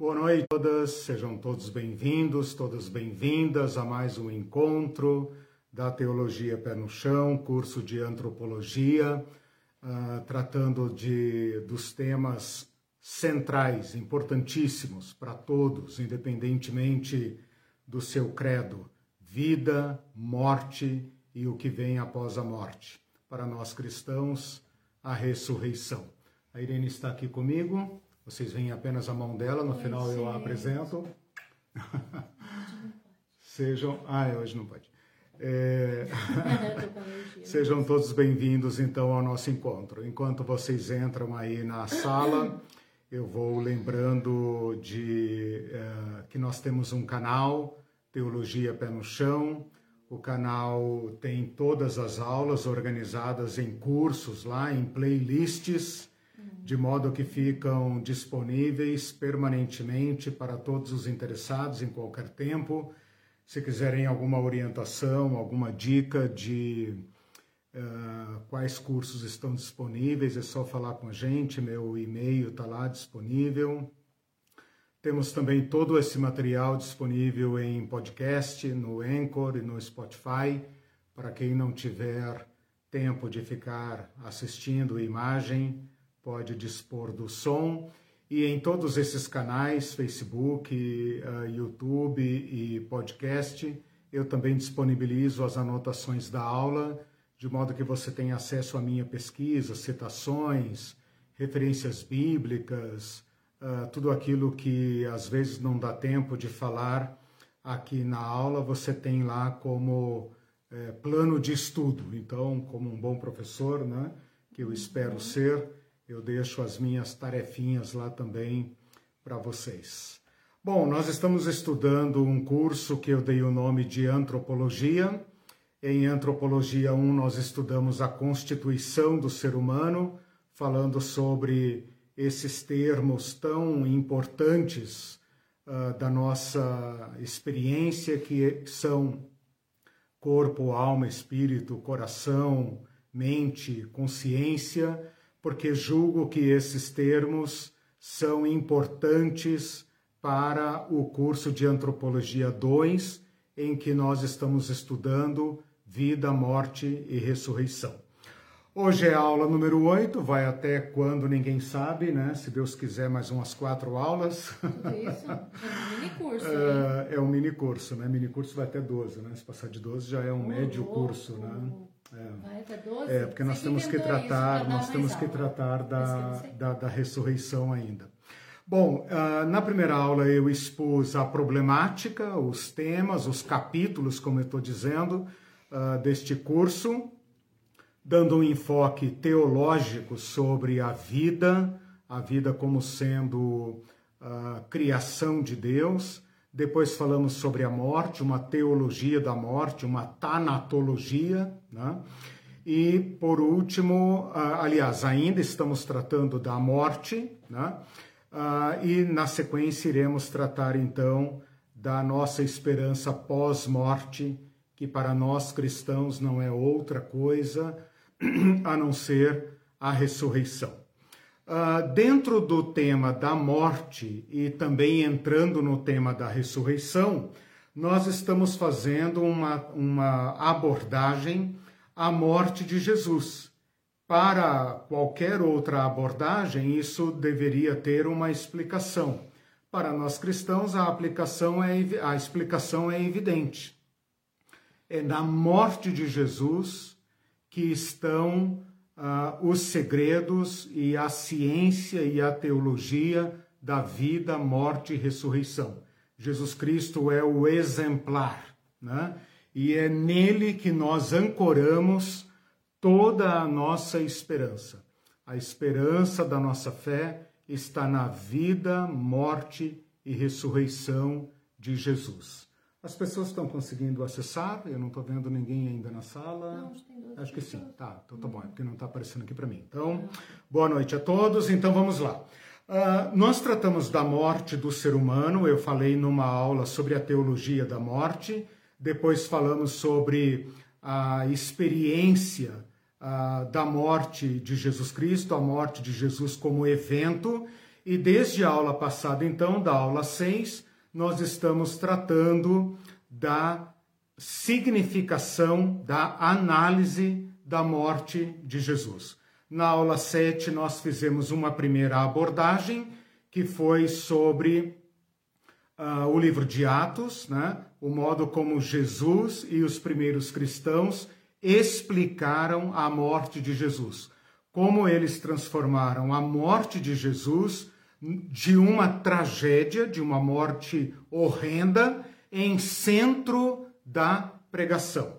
Boa noite a todas, sejam todos bem-vindos, todas bem-vindas a mais um encontro da Teologia Pé no Chão, curso de Antropologia, uh, tratando de, dos temas centrais, importantíssimos para todos, independentemente do seu credo: vida, morte e o que vem após a morte. Para nós cristãos, a ressurreição. A Irene está aqui comigo. Vocês veem apenas a mão dela, no final eu a apresento. Sejam. Ah, hoje não pode. É... Sejam todos bem-vindos então ao nosso encontro. Enquanto vocês entram aí na sala, eu vou lembrando de uh, que nós temos um canal, Teologia Pé no Chão. O canal tem todas as aulas organizadas em cursos lá, em playlists de modo que ficam disponíveis permanentemente para todos os interessados em qualquer tempo. Se quiserem alguma orientação, alguma dica de uh, quais cursos estão disponíveis, é só falar com a gente, meu e-mail está lá disponível. Temos também todo esse material disponível em podcast, no Anchor e no Spotify, para quem não tiver tempo de ficar assistindo imagem pode dispor do som e em todos esses canais, Facebook, uh, YouTube e podcast, eu também disponibilizo as anotações da aula, de modo que você tenha acesso à minha pesquisa, citações, referências bíblicas, uh, tudo aquilo que às vezes não dá tempo de falar aqui na aula, você tem lá como é, plano de estudo. Então, como um bom professor, né, que eu espero ser, eu deixo as minhas tarefinhas lá também para vocês. Bom, nós estamos estudando um curso que eu dei o nome de Antropologia. Em Antropologia 1, nós estudamos a constituição do ser humano, falando sobre esses termos tão importantes uh, da nossa experiência, que são corpo, alma, espírito, coração, mente, consciência porque julgo que esses termos são importantes para o curso de Antropologia 2, em que nós estamos estudando vida, morte e ressurreição. Hoje é a aula número 8, vai até quando ninguém sabe, né? Se Deus quiser, mais umas quatro aulas. Isso, é um mini curso. É, é, um mini curso, né? Mini curso vai até 12, né? Se passar de 12 já é um oh, médio curso, oh, né? É. é, porque nós temos que tratar, nós temos que tratar da, da, da, ressurreição ainda. Bom, uh, na primeira aula eu expus a problemática, os temas, os capítulos, como eu estou dizendo, uh, deste curso, dando um enfoque teológico sobre a vida, a vida como sendo a uh, criação de Deus, depois falamos sobre a morte, uma teologia da morte, uma tanatologia, né? E por último, aliás, ainda estamos tratando da morte, né? E na sequência iremos tratar então da nossa esperança pós-morte, que para nós cristãos não é outra coisa a não ser a ressurreição. Uh, dentro do tema da morte e também entrando no tema da ressurreição, nós estamos fazendo uma, uma abordagem à morte de Jesus. Para qualquer outra abordagem, isso deveria ter uma explicação. Para nós cristãos, a, aplicação é, a explicação é evidente. É na morte de Jesus que estão uh, os segredos e a ciência e a teologia da vida, morte e ressurreição. Jesus Cristo é o exemplar, né? E é nele que nós ancoramos toda a nossa esperança. A esperança da nossa fé está na vida, morte e ressurreição de Jesus. As pessoas estão conseguindo acessar? Eu não estou vendo ninguém ainda na sala. Não, acho, acho que sim. Tá, então tá bom, é porque não está aparecendo aqui para mim. Então, boa noite a todos. Então vamos lá. Uh, nós tratamos da morte do ser humano. Eu falei numa aula sobre a teologia da morte. Depois falamos sobre a experiência uh, da morte de Jesus Cristo, a morte de Jesus como evento. E desde a aula passada, então, da aula 6, nós estamos tratando da significação da análise da morte de Jesus. Na aula 7, nós fizemos uma primeira abordagem, que foi sobre uh, o livro de Atos, né? o modo como Jesus e os primeiros cristãos explicaram a morte de Jesus. Como eles transformaram a morte de Jesus de uma tragédia, de uma morte horrenda, em centro da pregação.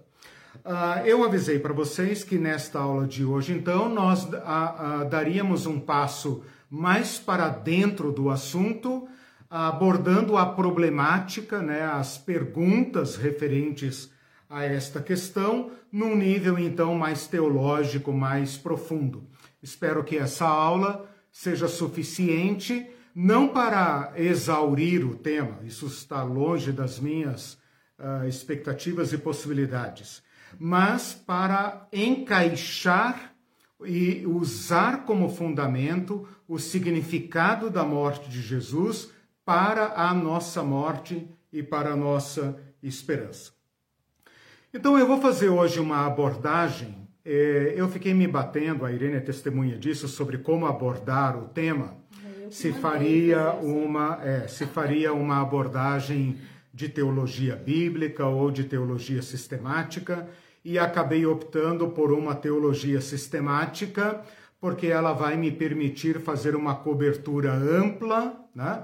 Uh, eu avisei para vocês que nesta aula de hoje, então, nós uh, uh, daríamos um passo mais para dentro do assunto, abordando a problemática, né, as perguntas referentes a esta questão, num nível então mais teológico, mais profundo. Espero que essa aula seja suficiente, não para exaurir o tema, isso está longe das minhas uh, expectativas e possibilidades, mas para encaixar e usar como fundamento o significado da morte de Jesus para a nossa morte e para a nossa esperança. Então eu vou fazer hoje uma abordagem. É, eu fiquei me batendo, a Irene é testemunha disso, sobre como abordar o tema. Se faria uma, é, se faria uma abordagem de teologia bíblica ou de teologia sistemática e acabei optando por uma teologia sistemática porque ela vai me permitir fazer uma cobertura ampla, né?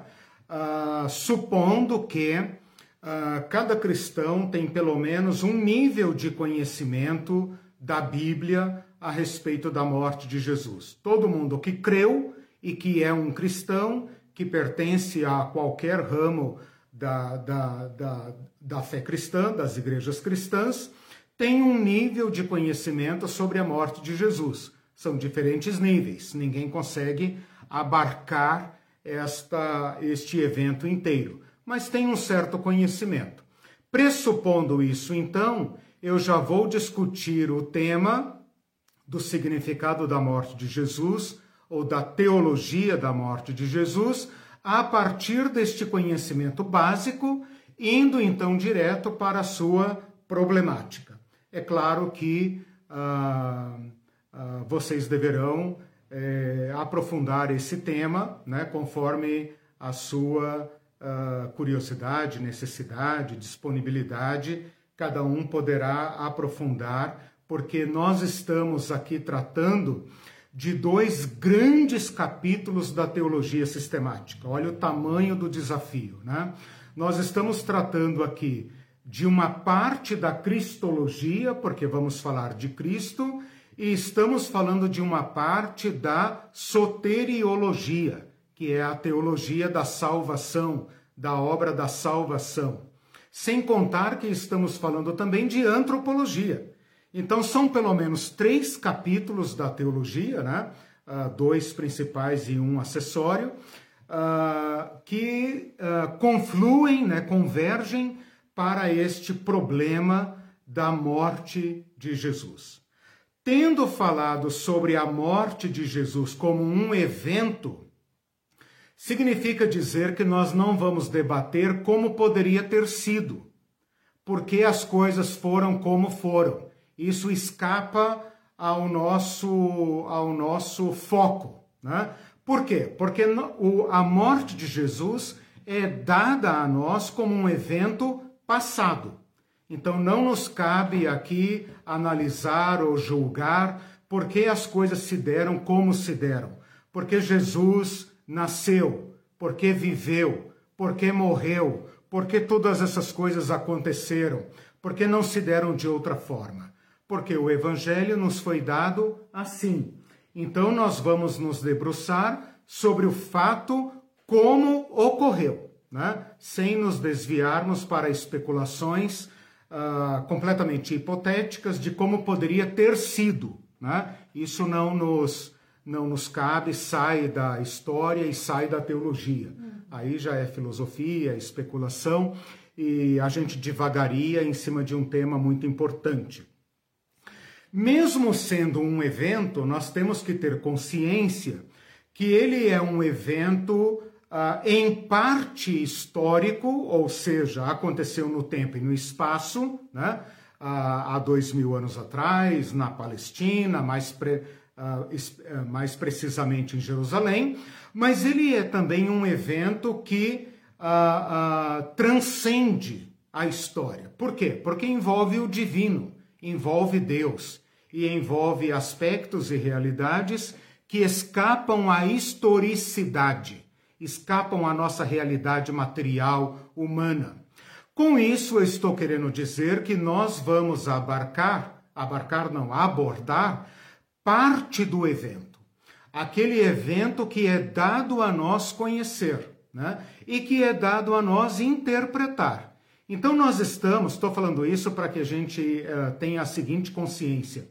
Uh, supondo que uh, cada cristão tem pelo menos um nível de conhecimento da Bíblia a respeito da morte de Jesus. Todo mundo que creu e que é um cristão, que pertence a qualquer ramo da, da, da, da fé cristã, das igrejas cristãs, tem um nível de conhecimento sobre a morte de Jesus. São diferentes níveis, ninguém consegue abarcar esta, este evento inteiro, mas tem um certo conhecimento. Pressupondo isso, então, eu já vou discutir o tema do significado da morte de Jesus ou da teologia da morte de Jesus a partir deste conhecimento básico, indo então direto para a sua problemática. É claro que ah, ah, vocês deverão eh, aprofundar esse tema, né, conforme a sua ah, curiosidade, necessidade, disponibilidade, cada um poderá aprofundar, porque nós estamos aqui tratando de dois grandes capítulos da teologia sistemática. Olha o tamanho do desafio, né? Nós estamos tratando aqui de uma parte da cristologia, porque vamos falar de Cristo, e estamos falando de uma parte da soteriologia, que é a teologia da salvação, da obra da salvação. Sem contar que estamos falando também de antropologia então, são pelo menos três capítulos da teologia, né? Uh, dois principais e um acessório, uh, que uh, confluem, né, convergem para este problema da morte de Jesus. Tendo falado sobre a morte de Jesus como um evento, significa dizer que nós não vamos debater como poderia ter sido, porque as coisas foram como foram isso escapa ao nosso, ao nosso foco. Né? Por quê? Porque a morte de Jesus é dada a nós como um evento passado. Então não nos cabe aqui analisar ou julgar por que as coisas se deram como se deram. Porque Jesus nasceu, porque viveu, porque morreu, porque todas essas coisas aconteceram, porque não se deram de outra forma porque o Evangelho nos foi dado assim. Então, nós vamos nos debruçar sobre o fato como ocorreu, né? sem nos desviarmos para especulações uh, completamente hipotéticas de como poderia ter sido. Né? Isso não nos, não nos cabe, sai da história e sai da teologia. Aí já é filosofia, especulação, e a gente divagaria em cima de um tema muito importante. Mesmo sendo um evento, nós temos que ter consciência que ele é um evento uh, em parte histórico, ou seja, aconteceu no tempo e no espaço, né? Uh, há dois mil anos atrás, na Palestina, mais, pre, mais precisamente em Jerusalém, mas ele é também um evento que transcende a história. Por quê? Porque envolve o divino, envolve Deus e envolve aspectos e realidades que escapam à historicidade escapam à nossa realidade material humana. Com isso, eu estou querendo dizer que nós vamos abarcar, abarcar não, abordar parte do evento. Aquele evento que é dado a nós conhecer, né? E que é dado a nós interpretar. Então nós estamos, estou falando isso para que a gente uh, tenha a seguinte consciência.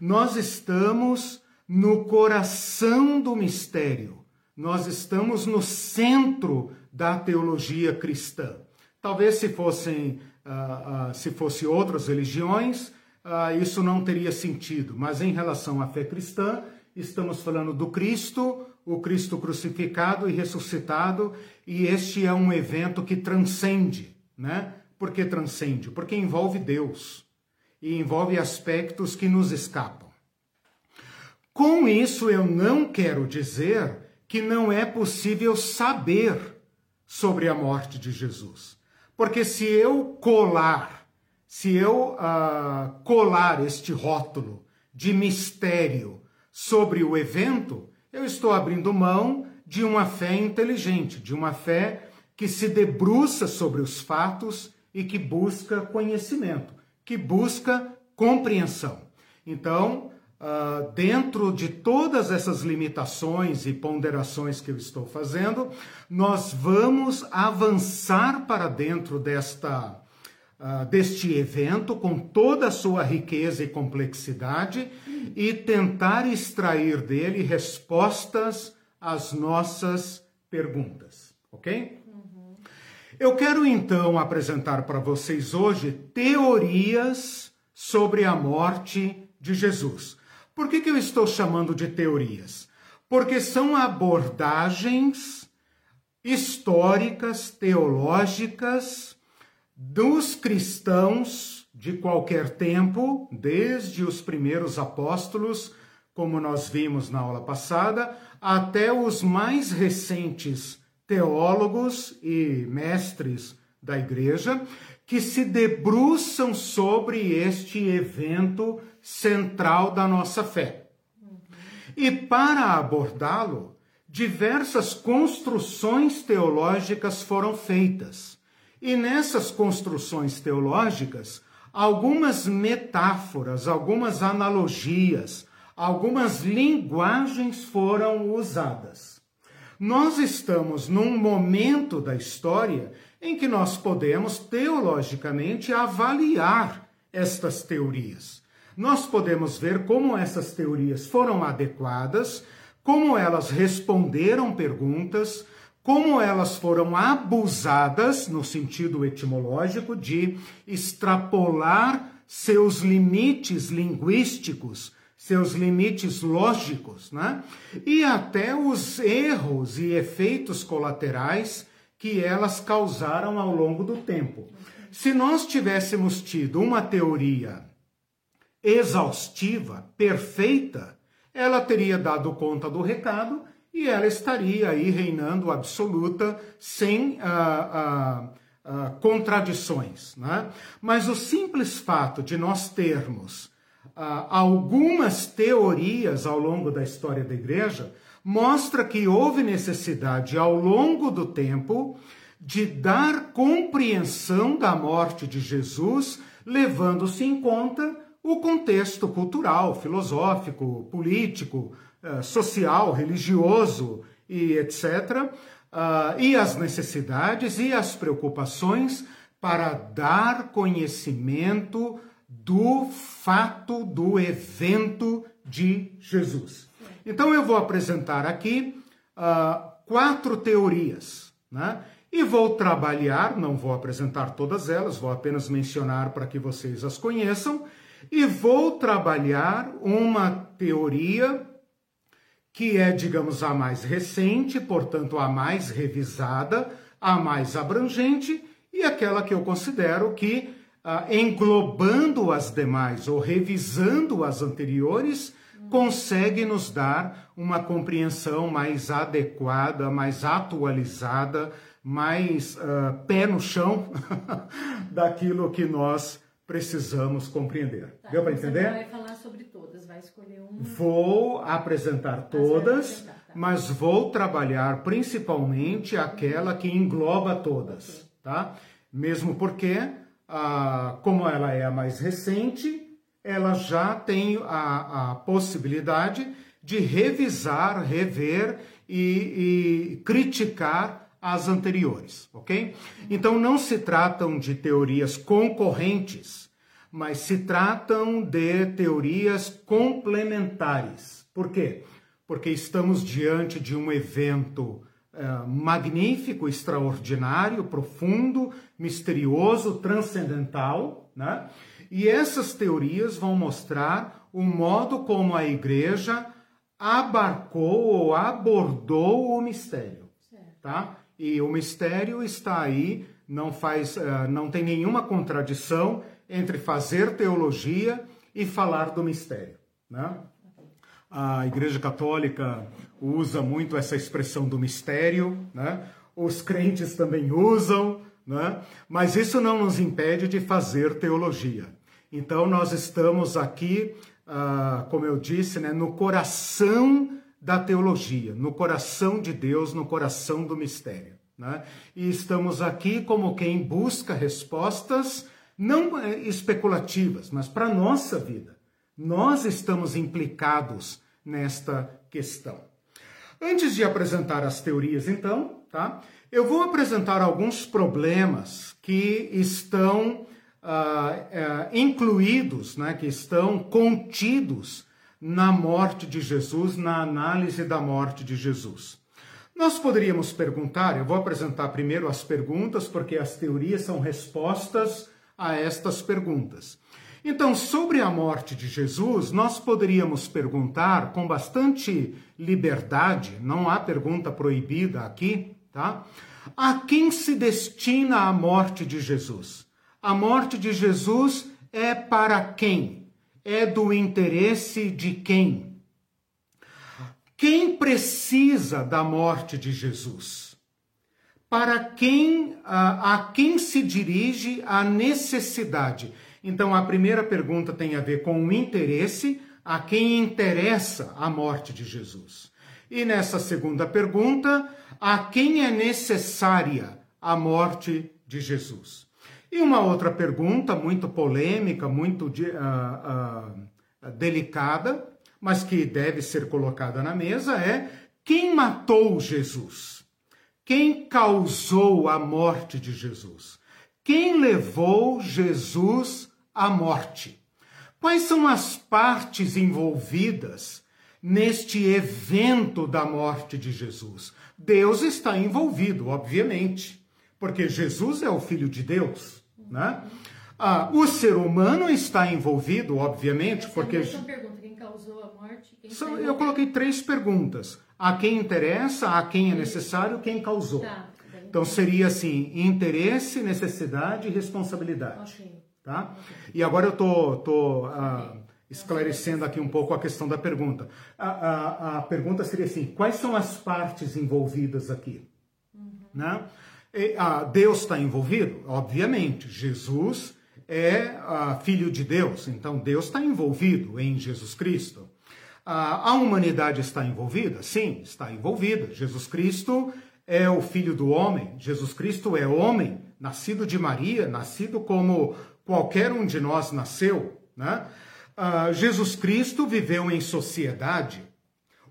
Nós estamos no coração do mistério nós estamos no centro da teologia cristã. Talvez se fossem, uh, uh, se fosse outras religiões, uh, isso não teria sentido. Mas em relação à fé cristã, estamos falando do Cristo, o Cristo crucificado e ressuscitado, e este é um evento que transcende, né? Por que transcende? Porque envolve Deus e envolve aspectos que nos escapam. Com isso, eu não quero dizer que não é possível saber sobre a morte de Jesus. Porque se eu colar, se eu uh, colar este rótulo de mistério sobre o evento, eu estou abrindo mão de uma fé inteligente, de uma fé que se debruça sobre os fatos e que busca conhecimento, que busca compreensão. Então, Uh, dentro de todas essas limitações e ponderações que eu estou fazendo, nós vamos avançar para dentro desta, uh, deste evento com toda a sua riqueza e complexidade e tentar extrair dele respostas às nossas perguntas, ok? Uhum. Eu quero então apresentar para vocês hoje teorias sobre a morte de Jesus. Por que, que eu estou chamando de teorias? Porque são abordagens históricas, teológicas, dos cristãos de qualquer tempo, desde os primeiros apóstolos, como nós vimos na aula passada, até os mais recentes teólogos e mestres da igreja, que se debruçam sobre este evento central da nossa fé. E para abordá-lo, diversas construções teológicas foram feitas. E nessas construções teológicas, algumas metáforas, algumas analogias, algumas linguagens foram usadas. Nós estamos num momento da história em que nós podemos teologicamente avaliar estas teorias nós podemos ver como essas teorias foram adequadas, como elas responderam perguntas, como elas foram abusadas no sentido etimológico de extrapolar seus limites linguísticos, seus limites lógicos, né? E até os erros e efeitos colaterais que elas causaram ao longo do tempo. Se nós tivéssemos tido uma teoria exaustiva, perfeita, ela teria dado conta do recado e ela estaria aí reinando absoluta, sem ah, ah, ah, contradições. Né? Mas o simples fato de nós termos ah, algumas teorias ao longo da história da igreja mostra que houve necessidade ao longo do tempo de dar compreensão da morte de Jesus, levando-se em conta o contexto cultural, filosófico, político, eh, social, religioso e etc., ah, e as necessidades e as preocupações para dar conhecimento do fato, do evento de Jesus. Então eu vou apresentar aqui uh, quatro teorias, né? E vou trabalhar, não vou apresentar todas elas, vou apenas mencionar para que vocês as conheçam, e vou trabalhar uma teoria que é, digamos, a mais recente, portanto, a mais revisada, a mais abrangente, e aquela que eu considero que, ah, englobando as demais ou revisando as anteriores, consegue nos dar uma compreensão mais adequada, mais atualizada, mais uh, pé no chão daquilo que nós precisamos compreender. Tá, Deu para entender? Vai escolher uma. Vou apresentar todas, apresentar, tá. mas vou trabalhar principalmente aquela que engloba todas, tá? Mesmo porque, ah, como ela é a mais recente, ela já tem a, a possibilidade de revisar, rever e, e criticar as anteriores, ok? Então não se tratam de teorias concorrentes, mas se tratam de teorias complementares. Por quê? Porque estamos diante de um evento uh, magnífico, extraordinário, profundo, misterioso, transcendental, né? E essas teorias vão mostrar o modo como a igreja abarcou ou abordou o mistério, tá? E o mistério está aí, não faz, uh, não tem nenhuma contradição entre fazer teologia e falar do mistério, né? A Igreja Católica usa muito essa expressão do mistério, né? Os crentes também usam, né? Mas isso não nos impede de fazer teologia. Então nós estamos aqui, uh, como eu disse, né, no coração da teologia, no coração de Deus, no coração do mistério. Né? E estamos aqui como quem busca respostas não eh, especulativas, mas para a nossa vida. Nós estamos implicados nesta questão. Antes de apresentar as teorias, então, tá? Eu vou apresentar alguns problemas que estão uh, uh, incluídos, né, que estão contidos na morte de Jesus, na análise da morte de Jesus. Nós poderíamos perguntar, eu vou apresentar primeiro as perguntas, porque as teorias são respostas a estas perguntas. Então, sobre a morte de Jesus, nós poderíamos perguntar com bastante liberdade, não há pergunta proibida aqui, tá? A quem se destina a morte de Jesus? A morte de Jesus é para quem? É do interesse de quem? Quem precisa da morte de Jesus? Para quem a, a quem se dirige a necessidade? Então a primeira pergunta tem a ver com o interesse, a quem interessa a morte de Jesus. E nessa segunda pergunta, a quem é necessária a morte de Jesus? E uma outra pergunta muito polêmica, muito uh, uh, delicada, mas que deve ser colocada na mesa é: quem matou Jesus? Quem causou a morte de Jesus? Quem levou Jesus à morte? Quais são as partes envolvidas neste evento da morte de Jesus? Deus está envolvido, obviamente, porque Jesus é o Filho de Deus. Né? Ah, o ser humano está envolvido, obviamente, porque. É quem causou a morte? São, eu coloquei três perguntas. A quem interessa, a quem é necessário, quem causou. Tá, então seria assim: interesse, necessidade e responsabilidade. Ok. Tá? E agora eu tô, tô ah, esclarecendo aqui um pouco a questão da pergunta. A, a, a pergunta seria assim: quais são as partes envolvidas aqui? Uhum. Né? Deus está envolvido? Obviamente. Jesus é filho de Deus, então Deus está envolvido em Jesus Cristo. A humanidade está envolvida? Sim, está envolvida. Jesus Cristo é o filho do homem. Jesus Cristo é homem, nascido de Maria, nascido como qualquer um de nós nasceu. Né? Jesus Cristo viveu em sociedade.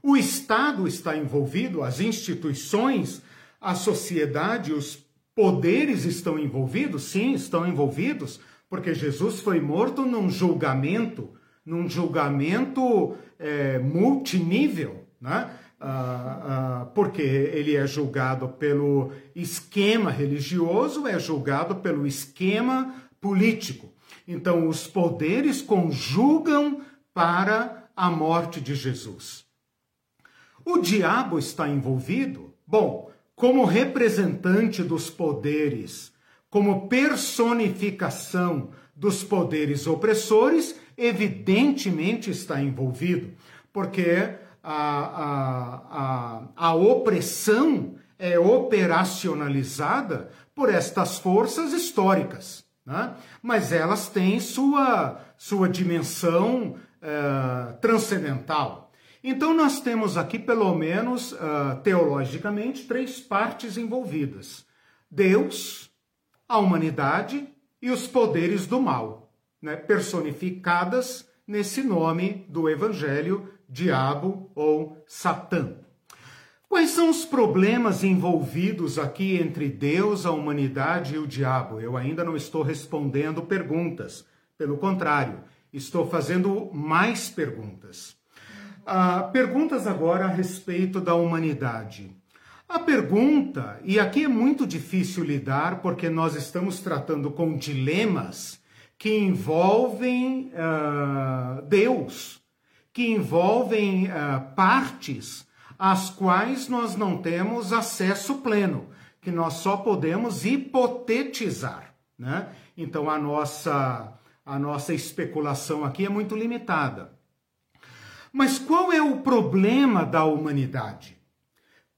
O Estado está envolvido, as instituições a sociedade, os poderes estão envolvidos? Sim, estão envolvidos, porque Jesus foi morto num julgamento, num julgamento é, multinível, né? Ah, ah, porque ele é julgado pelo esquema religioso, é julgado pelo esquema político. Então, os poderes conjugam para a morte de Jesus. O diabo está envolvido? Bom, como representante dos poderes, como personificação dos poderes opressores, evidentemente está envolvido, porque a, a, a, a opressão é operacionalizada por estas forças históricas, né? mas elas têm sua, sua dimensão uh, transcendental. Então, nós temos aqui, pelo menos uh, teologicamente, três partes envolvidas: Deus, a humanidade e os poderes do mal, né? personificadas nesse nome do Evangelho, diabo ou Satã. Quais são os problemas envolvidos aqui entre Deus, a humanidade e o diabo? Eu ainda não estou respondendo perguntas. Pelo contrário, estou fazendo mais perguntas. Ah, perguntas agora a respeito da humanidade. A pergunta, e aqui é muito difícil lidar porque nós estamos tratando com dilemas que envolvem uh, Deus, que envolvem uh, partes às quais nós não temos acesso pleno, que nós só podemos hipotetizar, né? Então a nossa a nossa especulação aqui é muito limitada. Mas qual é o problema da humanidade?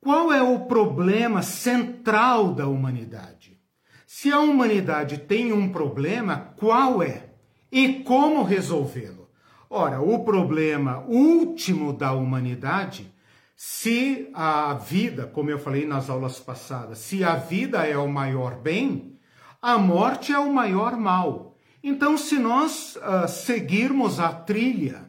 Qual é o problema central da humanidade? Se a humanidade tem um problema, qual é? E como resolvê-lo? Ora, o problema último da humanidade se a vida, como eu falei nas aulas passadas, se a vida é o maior bem, a morte é o maior mal. Então, se nós uh, seguirmos a trilha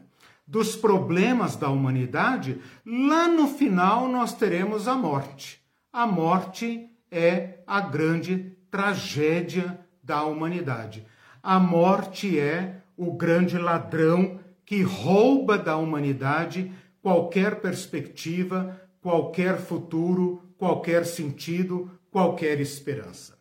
dos problemas da humanidade, lá no final nós teremos a morte. A morte é a grande tragédia da humanidade. A morte é o grande ladrão que rouba da humanidade qualquer perspectiva, qualquer futuro, qualquer sentido, qualquer esperança.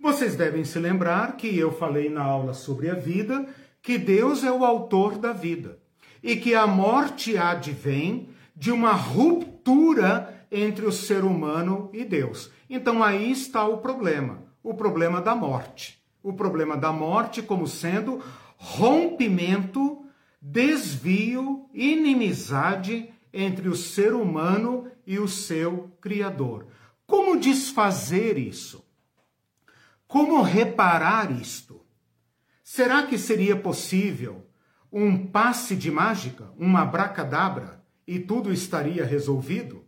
Vocês devem se lembrar que eu falei na aula sobre a vida que Deus é o autor da vida e que a morte advém de uma ruptura entre o ser humano e Deus. Então aí está o problema, o problema da morte. O problema da morte como sendo rompimento desvio, inimizade entre o ser humano e o seu Criador. Como desfazer isso? Como reparar isto? Será que seria possível um passe de mágica, uma abracadabra, e tudo estaria resolvido?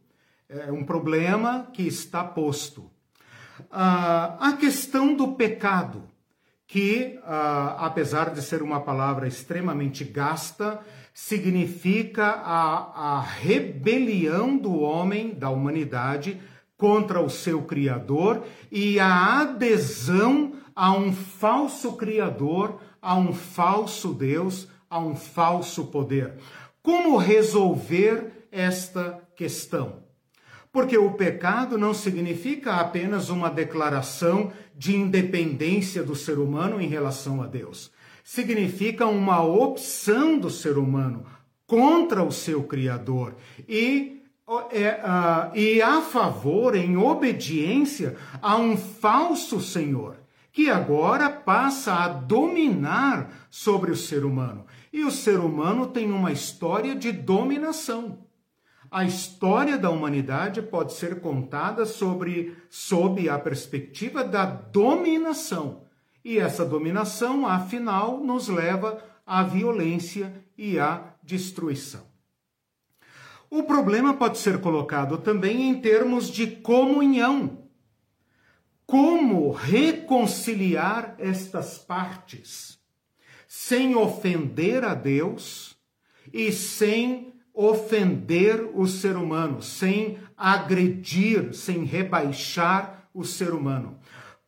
É um problema que está posto. Ah, a questão do pecado que, uh, apesar de ser uma palavra extremamente gasta, significa a, a rebelião do homem, da humanidade, contra o seu Criador e a adesão a um falso Criador, a um falso Deus, a um falso poder. Como resolver esta questão? Porque o pecado não significa apenas uma declaração de independência do ser humano em relação a Deus. Significa uma opção do ser humano contra o seu Criador e, é, uh, e a favor, em obediência a um falso Senhor, que agora passa a dominar sobre o ser humano. E o ser humano tem uma história de dominação a história da humanidade pode ser contada sobre, sob a perspectiva da dominação. E essa dominação, afinal, nos leva à violência e à destruição. O problema pode ser colocado também em termos de comunhão. Como reconciliar estas partes sem ofender a Deus e sem ofender o ser humano, sem agredir, sem rebaixar o ser humano.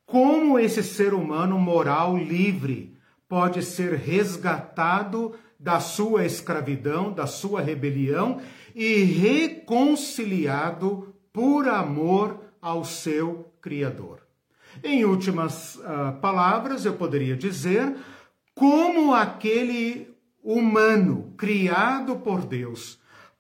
Como esse ser humano moral livre pode ser resgatado da sua escravidão, da sua rebelião e reconciliado por amor ao seu Criador. Em últimas uh, palavras, eu poderia dizer como aquele humano criado por Deus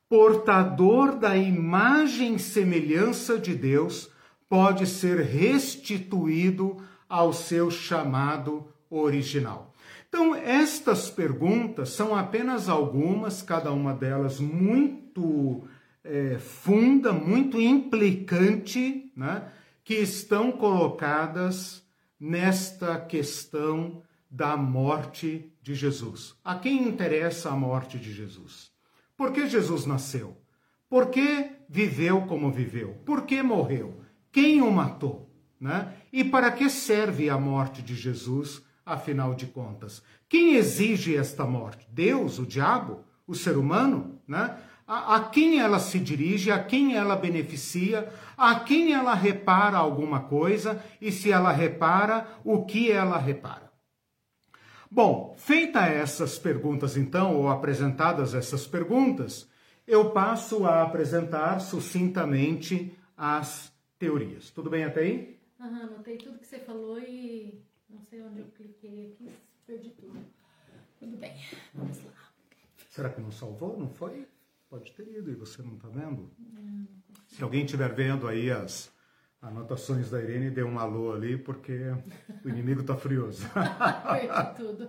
portador da imagem e semelhança de Deus, pode ser restituído ao seu chamado original. Então, estas perguntas são apenas algumas, cada uma delas muito é, funda, muito implicante, né, que estão colocadas nesta questão da morte de Jesus. A quem interessa a morte de Jesus? Por que Jesus nasceu? Por que viveu como viveu? Por que morreu? Quem o matou? Né? E para que serve a morte de Jesus, afinal de contas? Quem exige esta morte? Deus, o diabo, o ser humano? Né? A, a quem ela se dirige, a quem ela beneficia, a quem ela repara alguma coisa e se ela repara, o que ela repara? Bom, feita essas perguntas então, ou apresentadas essas perguntas, eu passo a apresentar sucintamente as teorias. Tudo bem até aí? Aham, anotei tudo que você falou e não sei onde eu cliquei aqui, perdi tudo. Tudo bem, vamos lá. Será que não salvou? Não foi? Pode ter ido e você não está vendo? Não. Se alguém estiver vendo aí as Anotações da Irene, dê um alô ali, porque o inimigo está furioso. tudo.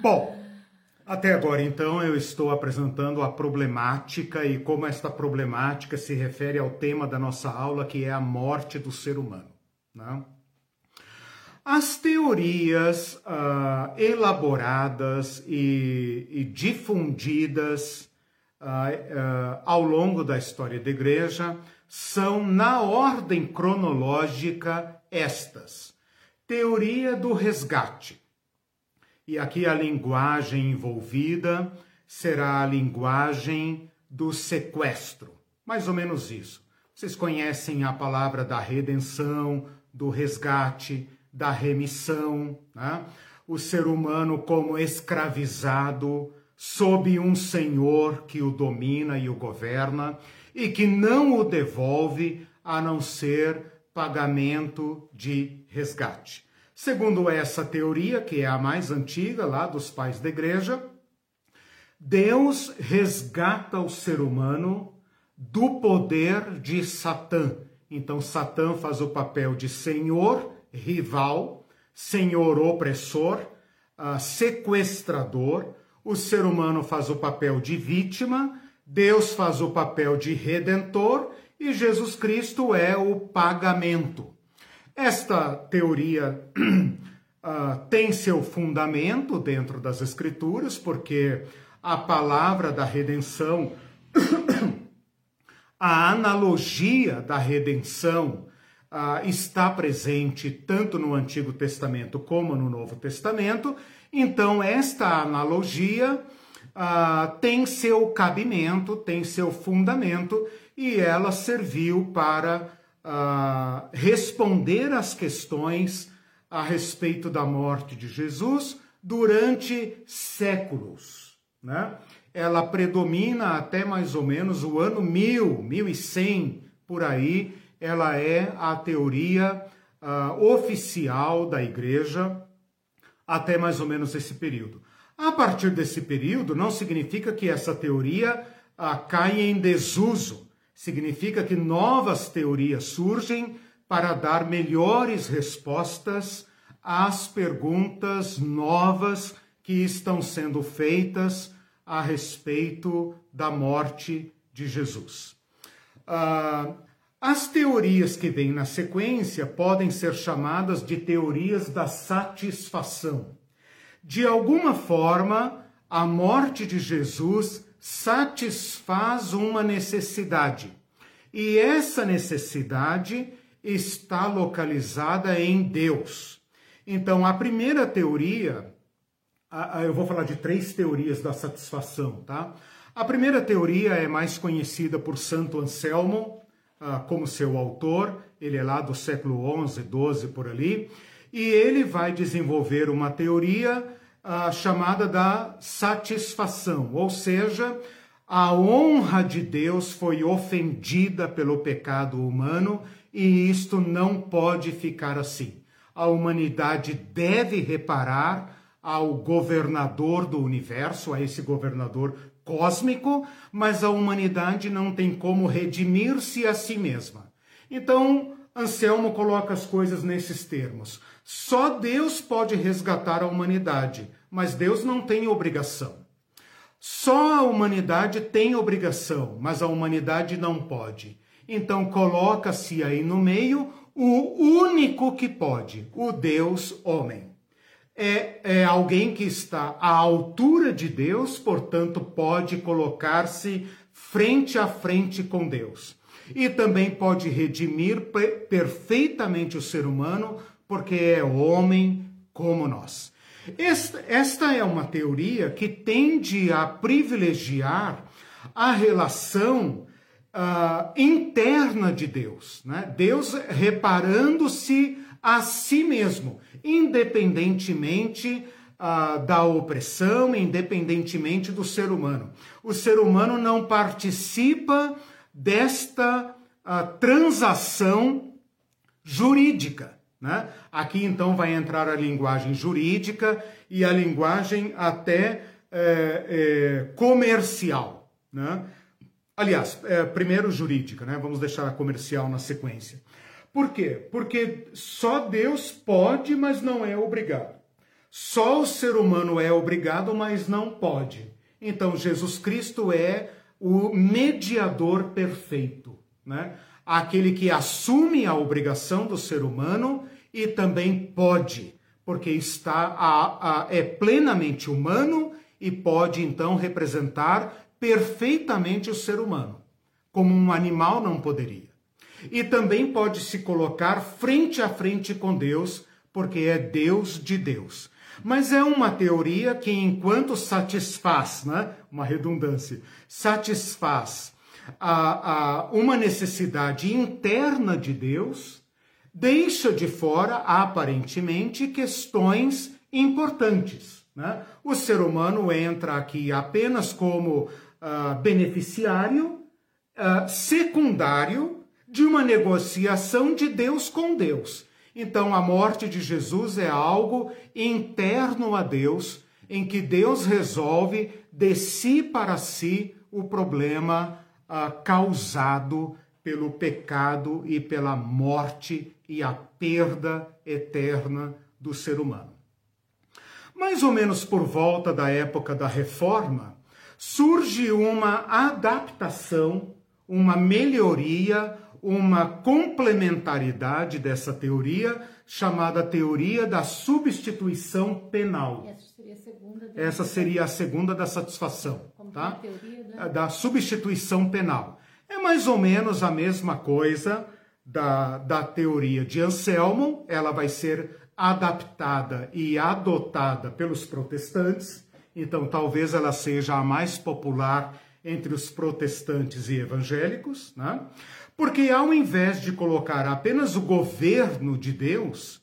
Bom, até agora então eu estou apresentando a problemática e como esta problemática se refere ao tema da nossa aula, que é a morte do ser humano. Né? As teorias uh, elaboradas e, e difundidas uh, uh, ao longo da história da igreja são, na ordem cronológica, estas: teoria do resgate. E aqui a linguagem envolvida será a linguagem do sequestro. Mais ou menos isso. Vocês conhecem a palavra da redenção, do resgate, da remissão, né? o ser humano como escravizado sob um senhor que o domina e o governa e que não o devolve a não ser pagamento de resgate. Segundo essa teoria, que é a mais antiga lá dos pais da igreja, Deus resgata o ser humano do poder de Satã. Então, Satã faz o papel de senhor, rival, senhor opressor, uh, sequestrador. O ser humano faz o papel de vítima Deus faz o papel de redentor e Jesus Cristo é o pagamento. Esta teoria uh, tem seu fundamento dentro das Escrituras, porque a palavra da redenção, a analogia da redenção, uh, está presente tanto no Antigo Testamento como no Novo Testamento. Então, esta analogia uh, tem seu cabimento, tem seu fundamento e ela serviu para uh, responder às questões a respeito da morte de Jesus durante séculos. Né? Ela predomina até mais ou menos o ano 1000, 1100, por aí. Ela é a teoria uh, oficial da igreja até mais ou menos esse período. A partir desse período, não significa que essa teoria ah, cai em desuso. Significa que novas teorias surgem para dar melhores respostas às perguntas novas que estão sendo feitas a respeito da morte de Jesus. Ah, as teorias que vêm na sequência podem ser chamadas de teorias da satisfação. De alguma forma, a morte de Jesus satisfaz uma necessidade. E essa necessidade está localizada em Deus. Então, a primeira teoria, eu vou falar de três teorias da satisfação, tá? A primeira teoria é mais conhecida por Santo Anselmo, ah, como seu autor, ele é lá do século 11, 12 por ali, e ele vai desenvolver uma teoria uh, chamada da satisfação, ou seja, a honra de Deus foi ofendida pelo pecado humano e isto não pode ficar assim. A humanidade deve reparar ao governador do universo, a esse governador cósmico, mas a humanidade não tem como redimir-se a si mesma. Então, Anselmo coloca as coisas nesses termos. Só Deus pode resgatar a humanidade, mas Deus não tem obrigação. Só a humanidade tem obrigação, mas a humanidade não pode. Então coloca-se aí no meio o único que pode, o Deus homem. É, é alguém que está à altura de Deus, portanto, pode colocar-se frente a frente com Deus. E também pode redimir perfeitamente o ser humano, porque é homem como nós. Esta, é uma teoria que tende a privilegiar a relação uh, interna de Deus, né? Deus reparando-se a si mesmo, independentemente uh, da opressão, independentemente do ser humano. O ser humano não participa desta uh, transação jurídica. Né? Aqui então vai entrar a linguagem jurídica e a linguagem até é, é, comercial. Né? Aliás, é, primeiro jurídica, né? vamos deixar a comercial na sequência. Por quê? Porque só Deus pode, mas não é obrigado. Só o ser humano é obrigado, mas não pode. Então, Jesus Cristo é o mediador perfeito, né? Aquele que assume a obrigação do ser humano e também pode, porque está a, a, é plenamente humano e pode então representar perfeitamente o ser humano, como um animal não poderia. E também pode se colocar frente a frente com Deus, porque é Deus de Deus. Mas é uma teoria que, enquanto satisfaz, né, uma redundância, satisfaz a, a, uma necessidade interna de Deus, deixa de fora, aparentemente, questões importantes. Né? O ser humano entra aqui apenas como uh, beneficiário uh, secundário de uma negociação de Deus com Deus. Então, a morte de Jesus é algo interno a Deus, em que Deus resolve de si para si o problema uh, causado pelo pecado e pela morte e a perda eterna do ser humano. Mais ou menos por volta da época da Reforma, surge uma adaptação, uma melhoria, uma complementaridade dessa teoria, chamada teoria da substituição penal. Essa seria a segunda, Essa seria a segunda da satisfação, tá? Da... da substituição penal. É mais ou menos a mesma coisa da, da teoria de Anselmo, ela vai ser adaptada e adotada pelos protestantes, então talvez ela seja a mais popular entre os protestantes e evangélicos, né? porque ao invés de colocar apenas o governo de Deus,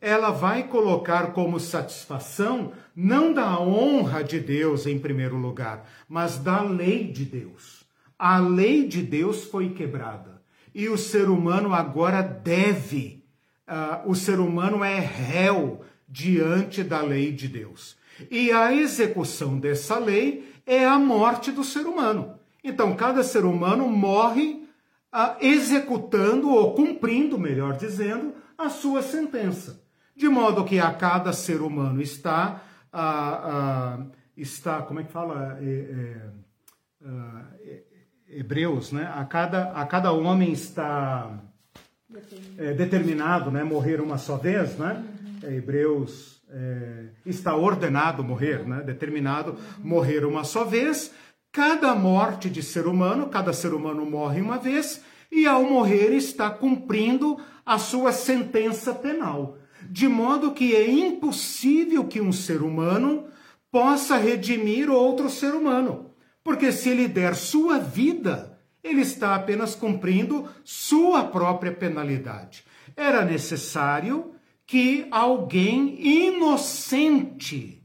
ela vai colocar como satisfação não da honra de Deus em primeiro lugar, mas da lei de Deus. A lei de Deus foi quebrada e o ser humano agora deve, uh, o ser humano é réu diante da lei de Deus. E a execução dessa lei é a morte do ser humano. Então, cada ser humano morre uh, executando ou cumprindo, melhor dizendo, a sua sentença. De modo que a cada ser humano está, uh, uh, está como é que fala? É, é, Hebreus, né? A cada, a cada homem está é, determinado, né? Morrer uma só vez, né? Uhum. Hebreus é, está ordenado morrer, né? Determinado uhum. morrer uma só vez. Cada morte de ser humano, cada ser humano morre uma vez e ao morrer está cumprindo a sua sentença penal. De modo que é impossível que um ser humano possa redimir outro ser humano. Porque se ele der sua vida, ele está apenas cumprindo sua própria penalidade. Era necessário que alguém inocente,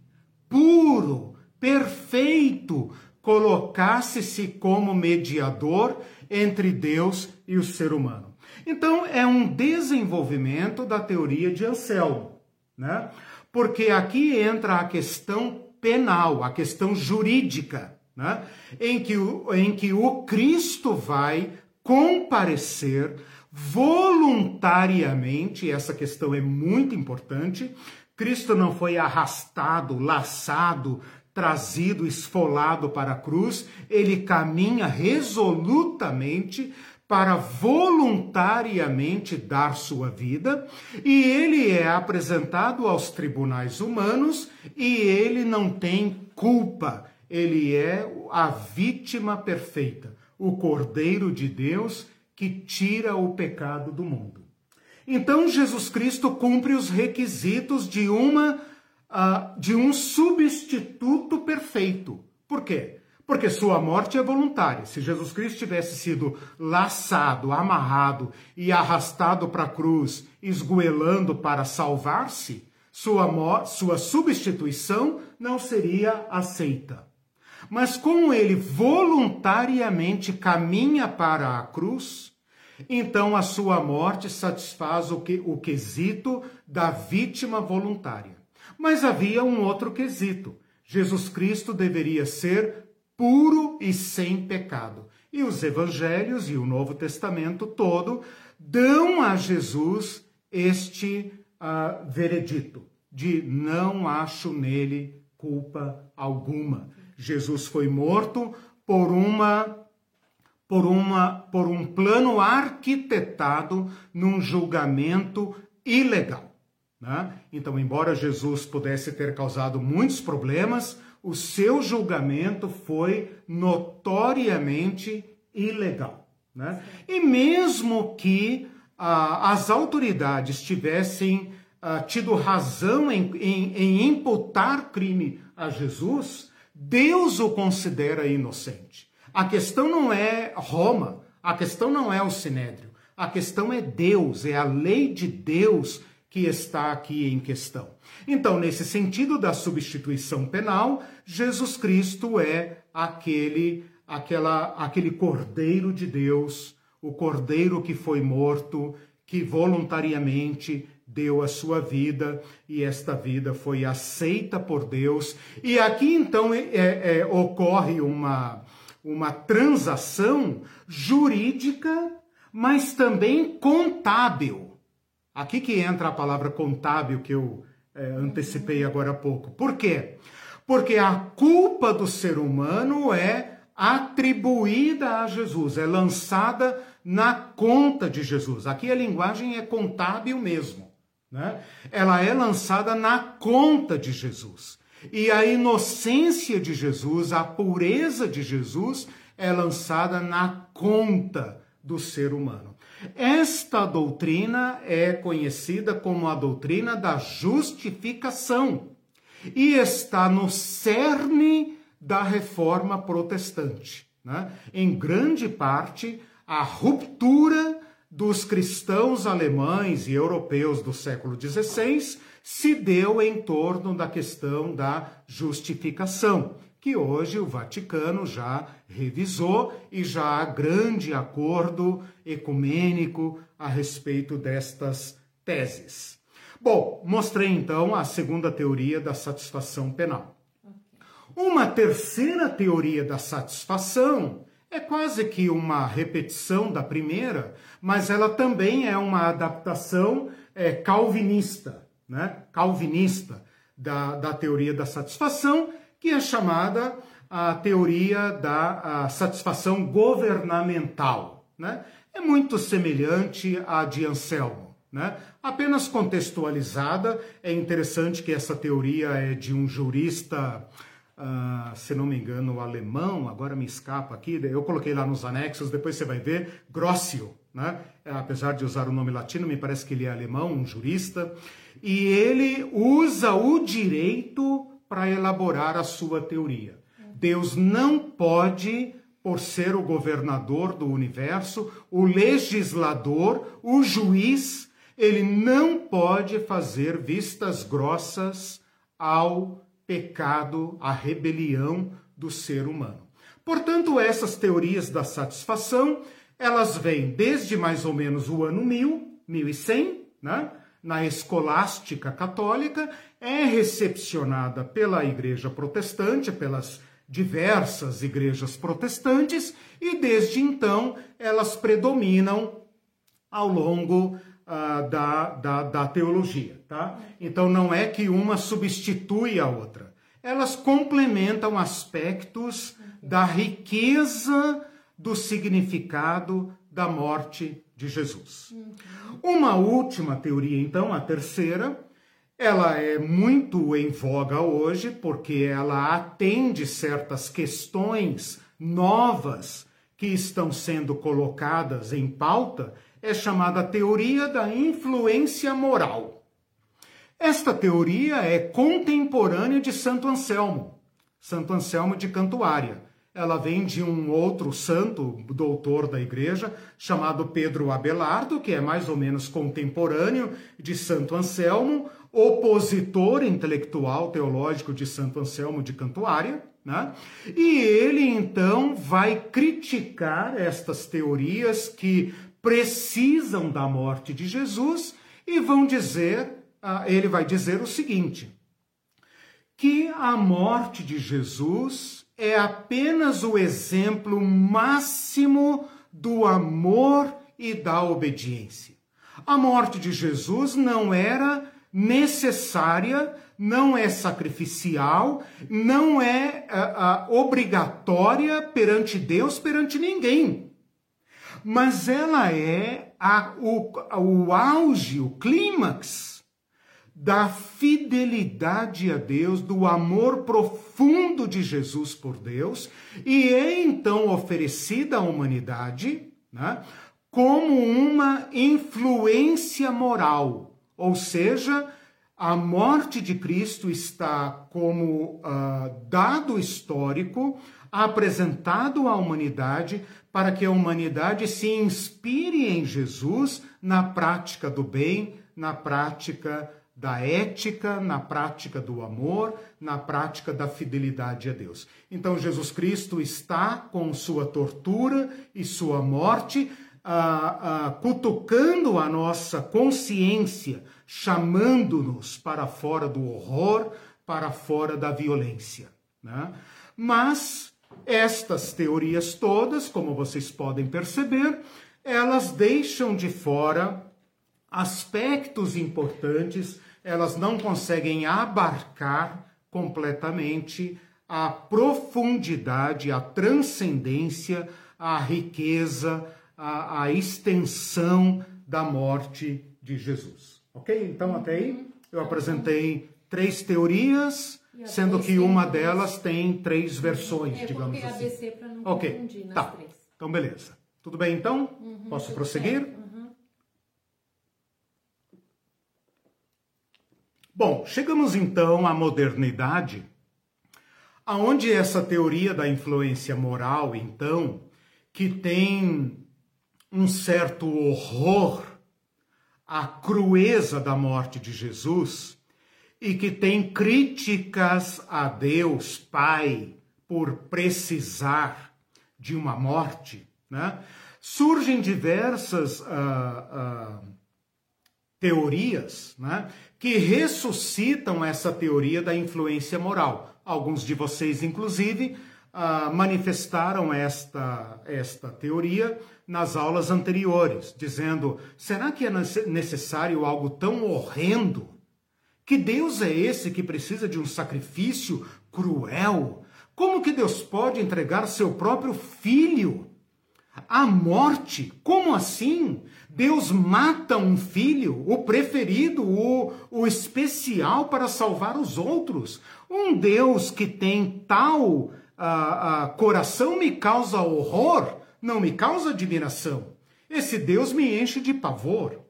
puro, perfeito, colocasse-se como mediador entre Deus e o ser humano. Então, é um desenvolvimento da teoria de Anselmo, né? Porque aqui entra a questão penal, a questão jurídica né? em, que, em que o Cristo vai comparecer voluntariamente, essa questão é muito importante. Cristo não foi arrastado, laçado, trazido, esfolado para a cruz, ele caminha resolutamente para voluntariamente dar sua vida, e ele é apresentado aos tribunais humanos e ele não tem culpa, ele é a vítima perfeita, o Cordeiro de Deus que tira o pecado do mundo. Então Jesus Cristo cumpre os requisitos de uma uh, de um substituto perfeito. Por quê? Porque sua morte é voluntária. Se Jesus Cristo tivesse sido laçado, amarrado e arrastado para a cruz, esgoelando para salvar-se, sua, sua substituição não seria aceita. Mas como ele voluntariamente caminha para a cruz, então a sua morte satisfaz o, que, o quesito da vítima voluntária. Mas havia um outro quesito. Jesus Cristo deveria ser puro e sem pecado. E os evangelhos e o Novo Testamento todo dão a Jesus este uh, veredito de não acho nele culpa alguma. Jesus foi morto por uma por uma por um plano arquitetado num julgamento ilegal. Né? Então, embora Jesus pudesse ter causado muitos problemas, o seu julgamento foi notoriamente ilegal. Né? E mesmo que ah, as autoridades tivessem ah, tido razão em, em, em imputar crime a Jesus, Deus o considera inocente. A questão não é Roma, a questão não é o Sinédrio, a questão é Deus, é a lei de Deus que está aqui em questão. Então, nesse sentido da substituição penal, Jesus Cristo é aquele aquela aquele cordeiro de Deus, o cordeiro que foi morto, que voluntariamente deu a sua vida e esta vida foi aceita por Deus. E aqui então é, é, ocorre uma, uma transação jurídica, mas também contábil. Aqui que entra a palavra contábil que eu é, antecipei agora há pouco. Por quê? Porque a culpa do ser humano é atribuída a Jesus, é lançada na conta de Jesus. Aqui a linguagem é contábil mesmo. Né? Ela é lançada na conta de Jesus. E a inocência de Jesus, a pureza de Jesus é lançada na conta do ser humano. Esta doutrina é conhecida como a doutrina da justificação e está no cerne da reforma protestante. Né? Em grande parte, a ruptura dos cristãos alemães e europeus do século XVI se deu em torno da questão da justificação que hoje o Vaticano já revisou e já há grande acordo ecumênico a respeito destas teses. Bom, mostrei então a segunda teoria da satisfação penal. Uma terceira teoria da satisfação é quase que uma repetição da primeira, mas ela também é uma adaptação é, calvinista, né? calvinista da, da teoria da satisfação, que é chamada a teoria da a satisfação governamental. Né? É muito semelhante à de Anselmo. Né? Apenas contextualizada, é interessante que essa teoria é de um jurista, uh, se não me engano, alemão, agora me escapa aqui, eu coloquei lá nos anexos, depois você vai ver, Grossio, né? apesar de usar o nome latino, me parece que ele é alemão, um jurista, e ele usa o direito para elaborar a sua teoria. Deus não pode, por ser o governador do universo, o legislador, o juiz, ele não pode fazer vistas grossas ao pecado, à rebelião do ser humano. Portanto, essas teorias da satisfação, elas vêm desde mais ou menos o ano 1000, 1100, né? Na escolástica católica, é recepcionada pela Igreja Protestante, pelas diversas igrejas protestantes e desde então elas predominam ao longo uh, da, da, da teologia. Tá? Então não é que uma substitui a outra, elas complementam aspectos da riqueza do significado da morte de Jesus. Uma última teoria, então, a terceira, ela é muito em voga hoje porque ela atende certas questões novas que estão sendo colocadas em pauta, é chamada teoria da influência moral. Esta teoria é contemporânea de Santo Anselmo, Santo Anselmo de Cantuária ela vem de um outro santo, doutor da igreja, chamado Pedro Abelardo, que é mais ou menos contemporâneo de Santo Anselmo, opositor intelectual teológico de Santo Anselmo de Cantuária, né? E ele então vai criticar estas teorias que precisam da morte de Jesus e vão dizer, ah, ele vai dizer o seguinte: que a morte de Jesus é apenas o exemplo máximo do amor e da obediência. A morte de Jesus não era necessária, não é sacrificial, não é uh, uh, obrigatória perante Deus, perante ninguém. Mas ela é a, o, o auge, o clímax da fidelidade a Deus, do amor profundo de Jesus por Deus, e é então oferecida à humanidade né, como uma influência moral, ou seja, a morte de Cristo está como uh, dado histórico apresentado à humanidade para que a humanidade se inspire em Jesus na prática do bem, na prática da ética, na prática do amor, na prática da fidelidade a Deus. Então, Jesus Cristo está com sua tortura e sua morte, ah, ah, cutucando a nossa consciência, chamando-nos para fora do horror, para fora da violência. Né? Mas estas teorias todas, como vocês podem perceber, elas deixam de fora aspectos importantes elas não conseguem abarcar completamente a profundidade, a transcendência, a riqueza, a, a extensão da morte de Jesus. Ok? Então, até aí, eu apresentei três teorias, sendo que uma delas tem três versões, é, digamos assim. ABC para não ok, tá. Três. Então, beleza. Tudo bem, então? Uhum, Posso prosseguir? Uhum. Bom, chegamos então à modernidade, aonde essa teoria da influência moral, então, que tem um certo horror à crueza da morte de Jesus e que tem críticas a Deus Pai por precisar de uma morte, né? surgem diversas uh, uh, teorias né, que ressuscitam essa teoria da influência moral. Alguns de vocês, inclusive, uh, manifestaram esta, esta teoria nas aulas anteriores, dizendo: será que é necessário algo tão horrendo? Que Deus é esse que precisa de um sacrifício cruel? Como que Deus pode entregar seu próprio filho à morte? Como assim? Deus mata um filho, o preferido, o, o especial para salvar os outros. Um Deus que tem tal uh, uh, coração me causa horror, não me causa admiração. Esse Deus me enche de pavor.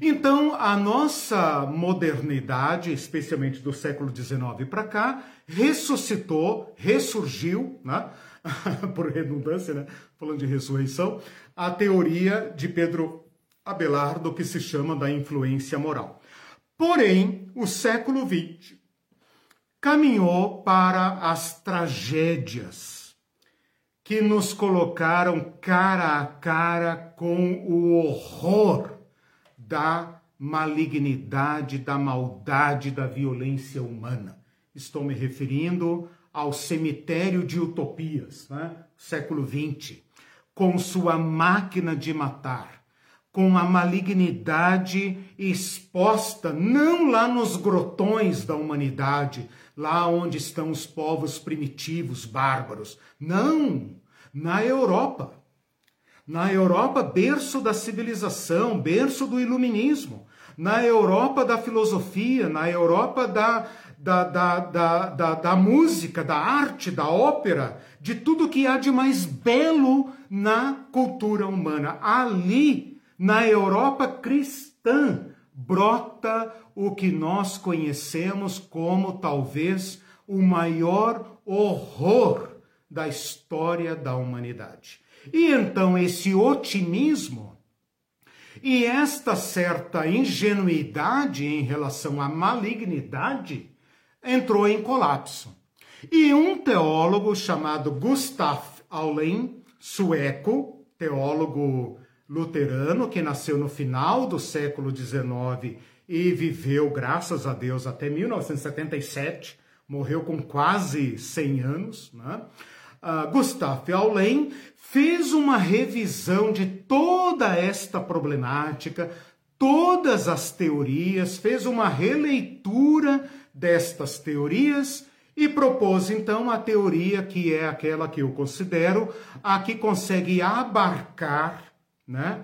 Então, a nossa modernidade, especialmente do século XIX para cá, ressuscitou, ressurgiu, né? por redundância, né? falando de ressurreição, a teoria de Pedro Abelardo, que se chama da influência moral. Porém, o século XX caminhou para as tragédias que nos colocaram cara a cara com o horror da malignidade, da maldade, da violência humana. Estou me referindo ao cemitério de utopias, né? século XX, com sua máquina de matar, com a malignidade exposta não lá nos grotões da humanidade, lá onde estão os povos primitivos, bárbaros. Não! Na Europa. Na Europa, berço da civilização, berço do iluminismo. Na Europa da filosofia, na Europa da, da, da, da, da, da música, da arte, da ópera, de tudo que há de mais belo na cultura humana. Ali, na Europa cristã, brota o que nós conhecemos como talvez o maior horror da história da humanidade. E então esse otimismo e esta certa ingenuidade em relação à malignidade entrou em colapso. E um teólogo chamado Gustav Aulin, sueco, teólogo luterano, que nasceu no final do século XIX e viveu, graças a Deus, até 1977, morreu com quase 100 anos, né? Uh, Gustav Aulin fez uma revisão de toda esta problemática, todas as teorias, fez uma releitura destas teorias e propôs então a teoria que é aquela que eu considero a que consegue abarcar, né,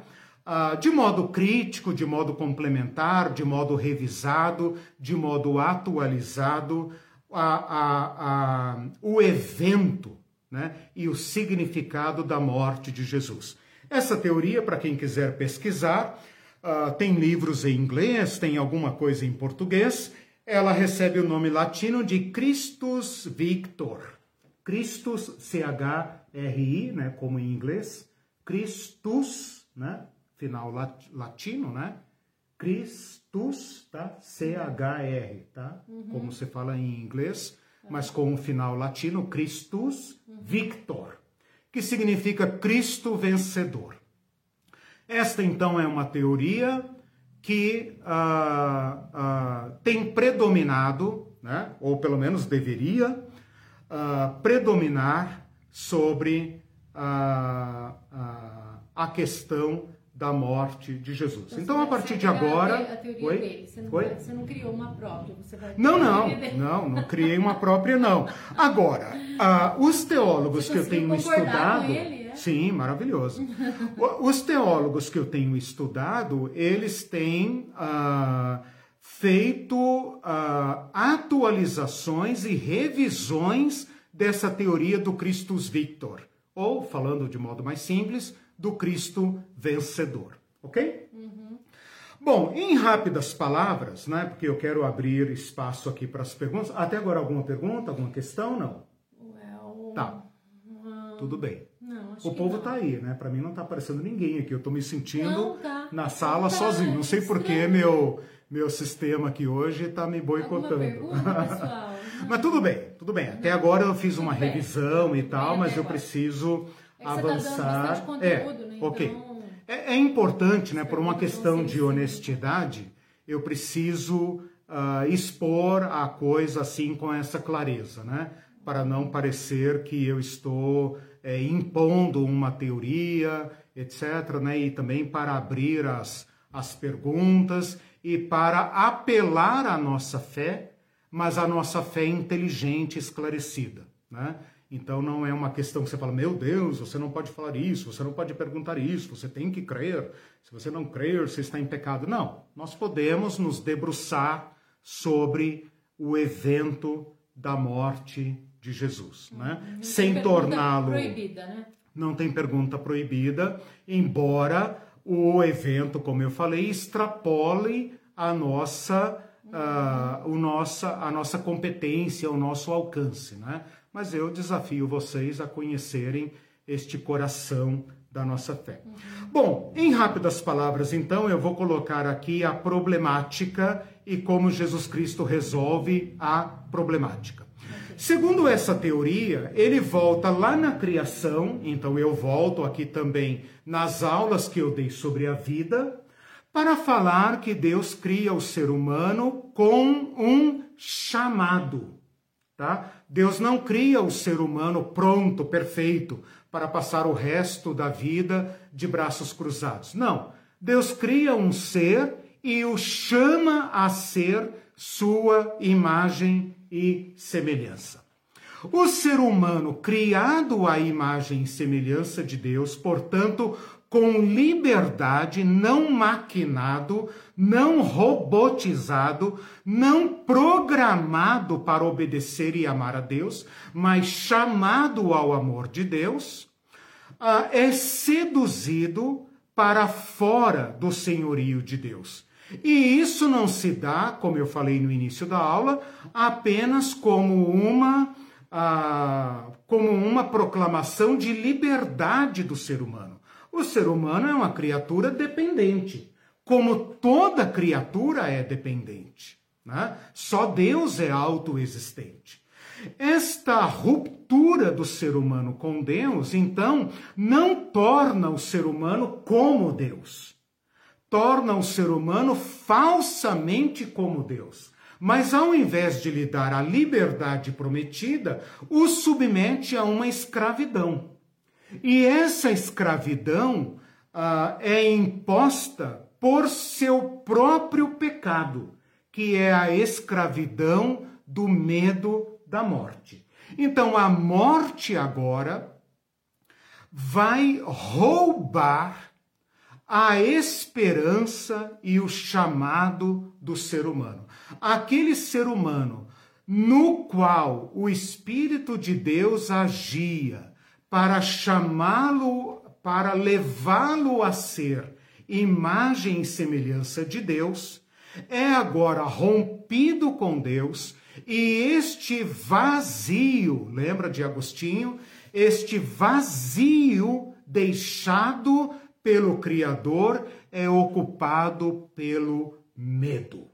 uh, de modo crítico, de modo complementar, de modo revisado, de modo atualizado, a, a, a, o evento né, e o significado da morte de Jesus. Essa teoria, para quem quiser pesquisar, uh, tem livros em inglês, tem alguma coisa em português. Ela recebe o nome latino de Christus Victor. Christus, C-H-R-I, né, como em inglês. Christus, né, final lat latino, né? Christus, tá? C-H-R, tá? Uhum. Como se fala em inglês mas com um final latino, Christus Victor, que significa Cristo vencedor. Esta então é uma teoria que uh, uh, tem predominado, né, ou pelo menos deveria uh, predominar sobre a questão da morte de Jesus. Então, então a partir de agora. A teoria Oi? dele. Você não, Oi? você não criou uma própria. Você vai não, não, não, não criei uma própria, não. Agora, os teólogos que eu tenho estudado. Ele, é? Sim, maravilhoso. os teólogos que eu tenho estudado, eles têm uh, feito uh, atualizações e revisões dessa teoria do Christus Victor. Ou, falando de modo mais simples, do Cristo vencedor. Ok? Uhum. Bom, em rápidas palavras, né? Porque eu quero abrir espaço aqui para as perguntas. Até agora, alguma pergunta, alguma questão? Não? Well, tá. Tudo bem. Não, o povo está aí, né? Para mim não está aparecendo ninguém aqui. Eu estou me sentindo não, tá. na sala tá. sozinho. Não sei por que meu, meu sistema aqui hoje está me boicotando. Pergunta, mas tudo bem, tudo bem. Até agora eu fiz uma revisão e tal, mas eu preciso é avançar. Tá é, né? ok. Então... É, é, importante, né? Por uma questão de honestidade, eu preciso uh, expor a coisa assim com essa clareza, né? Para não parecer que eu estou é, impondo uma teoria, etc. Né? E também para abrir as, as perguntas e para apelar à nossa fé, mas a nossa fé inteligente, esclarecida, né? Então não é uma questão que você fala, meu Deus, você não pode falar isso, você não pode perguntar isso, você tem que crer. Se você não crer, você está em pecado. Não, nós podemos nos debruçar sobre o evento da morte de Jesus, né? Não Sem torná-lo. Proibida, né? Não tem pergunta proibida, embora o evento, como eu falei, extrapole a nossa, uh, o nossa, a nossa competência, o nosso alcance, né? mas eu desafio vocês a conhecerem este coração da nossa fé. Uhum. Bom, em rápidas palavras, então, eu vou colocar aqui a problemática e como Jesus Cristo resolve a problemática. Segundo essa teoria, ele volta lá na criação, então eu volto aqui também nas aulas que eu dei sobre a vida, para falar que Deus cria o ser humano com um chamado tá? Deus não cria o ser humano pronto, perfeito, para passar o resto da vida de braços cruzados. Não. Deus cria um ser e o chama a ser sua imagem e semelhança. O ser humano, criado à imagem e semelhança de Deus, portanto, com liberdade, não maquinado, não robotizado, não programado para obedecer e amar a Deus, mas chamado ao amor de Deus, ah, é seduzido para fora do senhorio de Deus. E isso não se dá, como eu falei no início da aula, apenas como uma, ah, como uma proclamação de liberdade do ser humano. O ser humano é uma criatura dependente, como toda criatura é dependente. Né? Só Deus é autoexistente. Esta ruptura do ser humano com Deus, então, não torna o ser humano como Deus. Torna o ser humano falsamente como Deus. Mas ao invés de lhe dar a liberdade prometida, o submete a uma escravidão. E essa escravidão ah, é imposta por seu próprio pecado, que é a escravidão do medo da morte. Então a morte agora vai roubar a esperança e o chamado do ser humano. Aquele ser humano no qual o Espírito de Deus agia para chamá-lo, para levá-lo a ser imagem e semelhança de Deus, é agora rompido com Deus e este vazio, lembra de Agostinho? Este vazio deixado pelo Criador é ocupado pelo medo.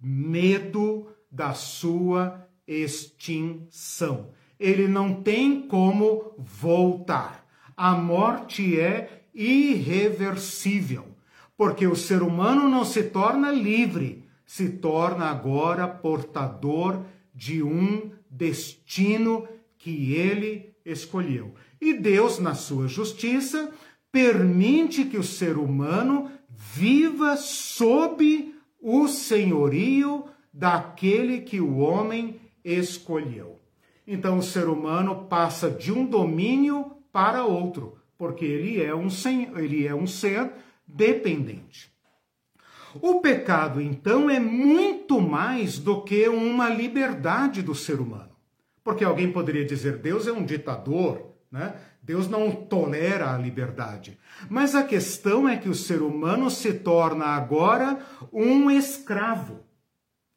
Medo da sua extinção. Ele não tem como voltar. A morte é irreversível, porque o ser humano não se torna livre se torna agora portador de um destino que ele escolheu. E Deus, na sua justiça, permite que o ser humano viva sob o senhorio daquele que o homem escolheu. Então o ser humano passa de um domínio para outro, porque ele é um, ele é um ser dependente. O pecado, então, é muito mais do que uma liberdade do ser humano. Porque alguém poderia dizer, Deus é um ditador, né? Deus não tolera a liberdade. Mas a questão é que o ser humano se torna agora um escravo,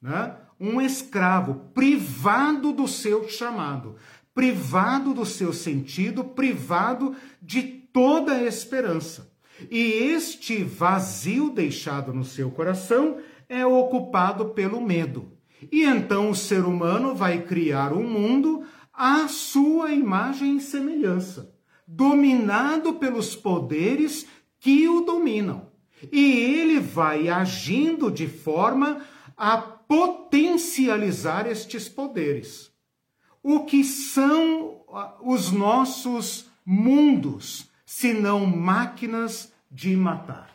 né? Um escravo privado do seu chamado, privado do seu sentido, privado de toda a esperança. E este vazio deixado no seu coração é ocupado pelo medo. E então o ser humano vai criar um mundo à sua imagem e semelhança, dominado pelos poderes que o dominam. E ele vai agindo de forma a potencializar estes poderes. O que são ah, os nossos mundos, se não máquinas de matar.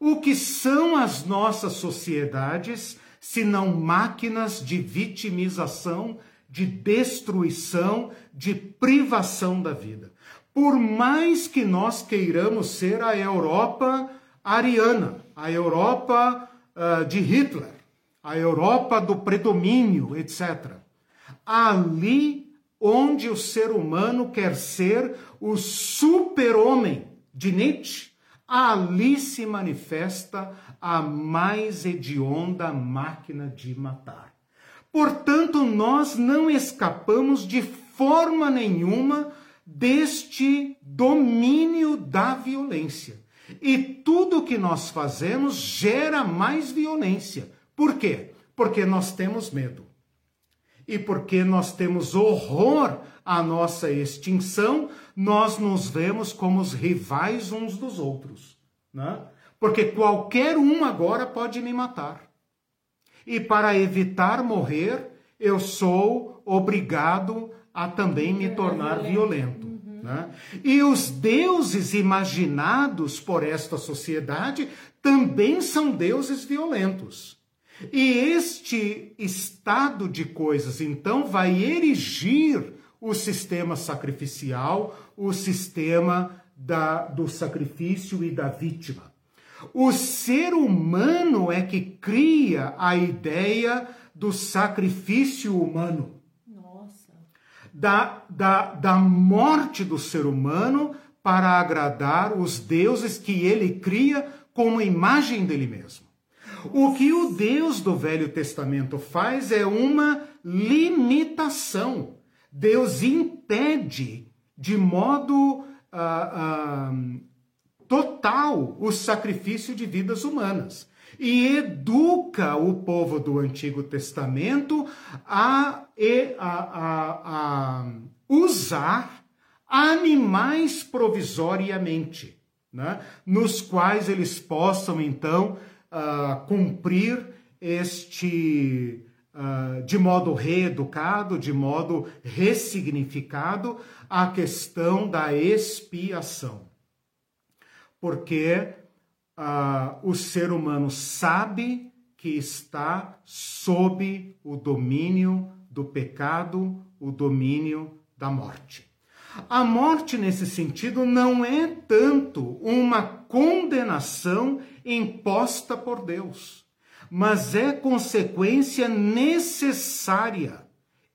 O que são as nossas sociedades se não máquinas de vitimização, de destruição, de privação da vida? Por mais que nós queiramos ser a Europa ariana, a Europa uh, de Hitler, a Europa do predomínio, etc. Ali onde o ser humano quer ser o super-homem de Nietzsche, ali se manifesta a mais hedionda máquina de matar. Portanto, nós não escapamos de forma nenhuma deste domínio da violência. E tudo que nós fazemos gera mais violência. Por quê? Porque nós temos medo. E porque nós temos horror à nossa extinção, nós nos vemos como os rivais uns dos outros. Né? Porque qualquer um agora pode me matar. E para evitar morrer, eu sou obrigado a também me tornar violento. Né? E os deuses imaginados por esta sociedade também são deuses violentos. E este estado de coisas, então, vai erigir o sistema sacrificial, o sistema da, do sacrifício e da vítima. O ser humano é que cria a ideia do sacrifício humano. Da, da, da morte do ser humano para agradar os deuses que ele cria como imagem dele mesmo. O que o Deus do Velho Testamento faz é uma limitação. Deus impede de modo ah, ah, total o sacrifício de vidas humanas e educa o povo do Antigo Testamento a, a, a, a usar animais provisoriamente, né? nos quais eles possam então uh, cumprir este uh, de modo reeducado, de modo ressignificado, a questão da expiação. Porque uh, o ser humano sabe que está sob o domínio do pecado, o domínio da morte. A morte, nesse sentido, não é tanto uma condenação imposta por Deus, mas é consequência necessária,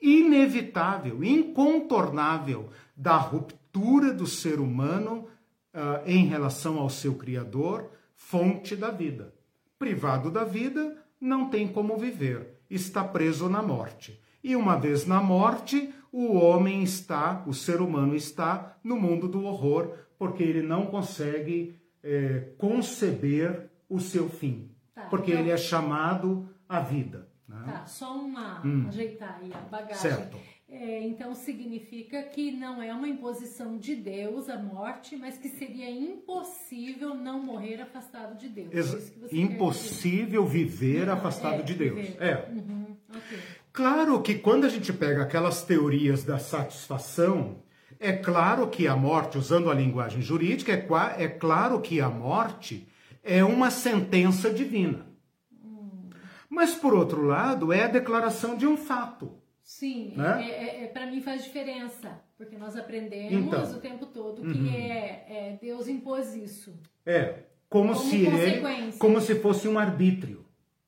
inevitável, incontornável da ruptura do ser humano uh, em relação ao seu Criador, fonte da vida. Privado da vida, não tem como viver, está preso na morte. E uma vez na morte, o homem está, o ser humano está no mundo do horror, porque ele não consegue é, conceber o seu fim. Tá, porque então... ele é chamado à vida. Né? Tá, só uma hum. ajeitar aí a bagagem. Certo. É, então significa que não é uma imposição de Deus a morte, mas que seria impossível não morrer afastado de Deus. Ex é impossível viver não, afastado é, de Deus. Viver. É. Uhum, okay. Claro que quando a gente pega aquelas teorias da satisfação, é claro que a morte, usando a linguagem jurídica, é, é claro que a morte é uma sentença divina. Hum. Mas, por outro lado, é a declaração de um fato. Sim, né? é, é, é para mim faz diferença, porque nós aprendemos então, o tempo todo que uhum. é, é, Deus impôs isso. É, como, como se ele, como se fosse um arbítrio.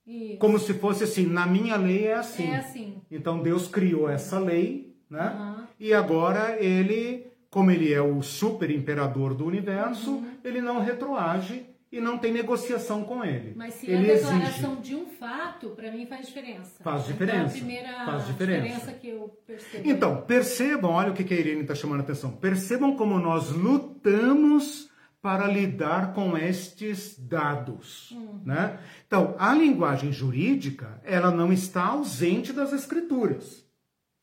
Isso. Como se fosse assim, na minha lei é assim. É assim. Então Deus criou essa lei, né? Uhum. E agora ele, como ele é o super imperador do universo, uhum. ele não retroage e não tem negociação com ele. Mas se ele a declaração exige. de um fato, para mim faz diferença. Faz diferença. Então, é a primeira faz diferença. diferença que eu percebo. Então, percebam, olha o que a Irene está chamando a atenção. Percebam como nós lutamos para lidar com estes dados, uhum. né? Então, a linguagem jurídica, ela não está ausente das escrituras.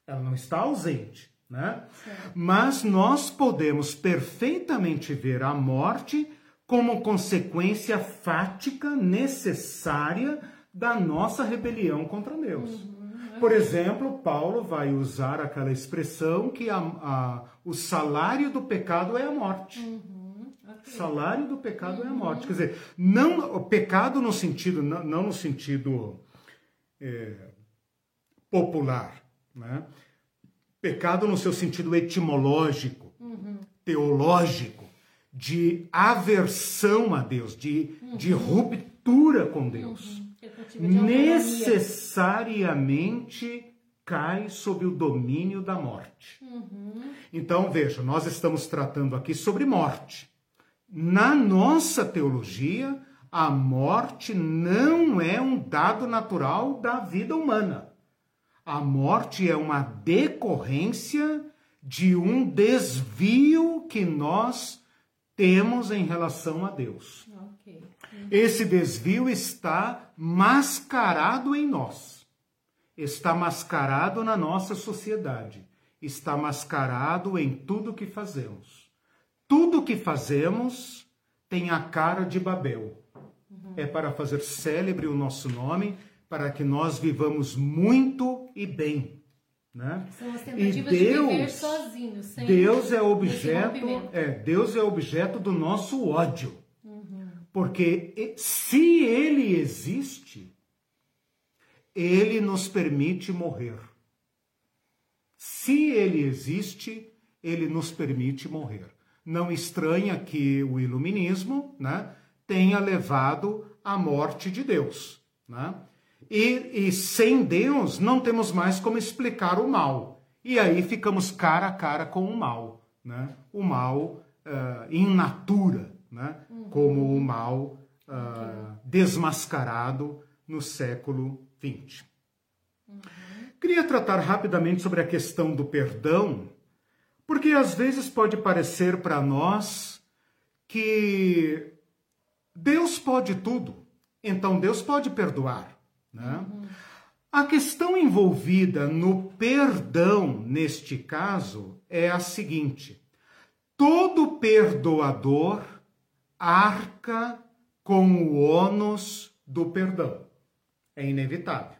Ela não está ausente, né? Certo. Mas nós podemos perfeitamente ver a morte como consequência fática necessária da nossa rebelião contra Deus. Uhum. Por exemplo, Paulo vai usar aquela expressão que a, a, o salário do pecado é a morte. Uhum. Okay. Salário do pecado uhum. é a morte. Quer dizer, não o pecado no sentido, não, não no sentido é, popular, né? Pecado no seu sentido etimológico, uhum. teológico de aversão a Deus, de, uhum. de ruptura com Deus, uhum. necessariamente cai sob o domínio da morte. Uhum. Então, veja, nós estamos tratando aqui sobre morte. Na nossa teologia, a morte não é um dado natural da vida humana. A morte é uma decorrência de um desvio que nós temos em relação a Deus. Okay. Esse desvio está mascarado em nós, está mascarado na nossa sociedade, está mascarado em tudo que fazemos. Tudo que fazemos tem a cara de Babel. Uhum. É para fazer célebre o nosso nome, para que nós vivamos muito e bem. Né? São as tentativas e Deus, de viver sozinho, sem Deus é objeto, é, Deus é objeto do nosso ódio. Uhum. Porque se ele existe, ele nos permite morrer. Se ele existe, ele nos permite morrer. Não estranha que o iluminismo né, tenha levado à morte de Deus. Né? E, e sem Deus não temos mais como explicar o mal. E aí ficamos cara a cara com o mal. Né? O mal uh, in natura, né? Uhum. como o mal uh, desmascarado no século XX. Uhum. Queria tratar rapidamente sobre a questão do perdão, porque às vezes pode parecer para nós que Deus pode tudo, então Deus pode perdoar. Né? Uhum. A questão envolvida no perdão, neste caso, é a seguinte: todo perdoador arca com o ônus do perdão. É inevitável.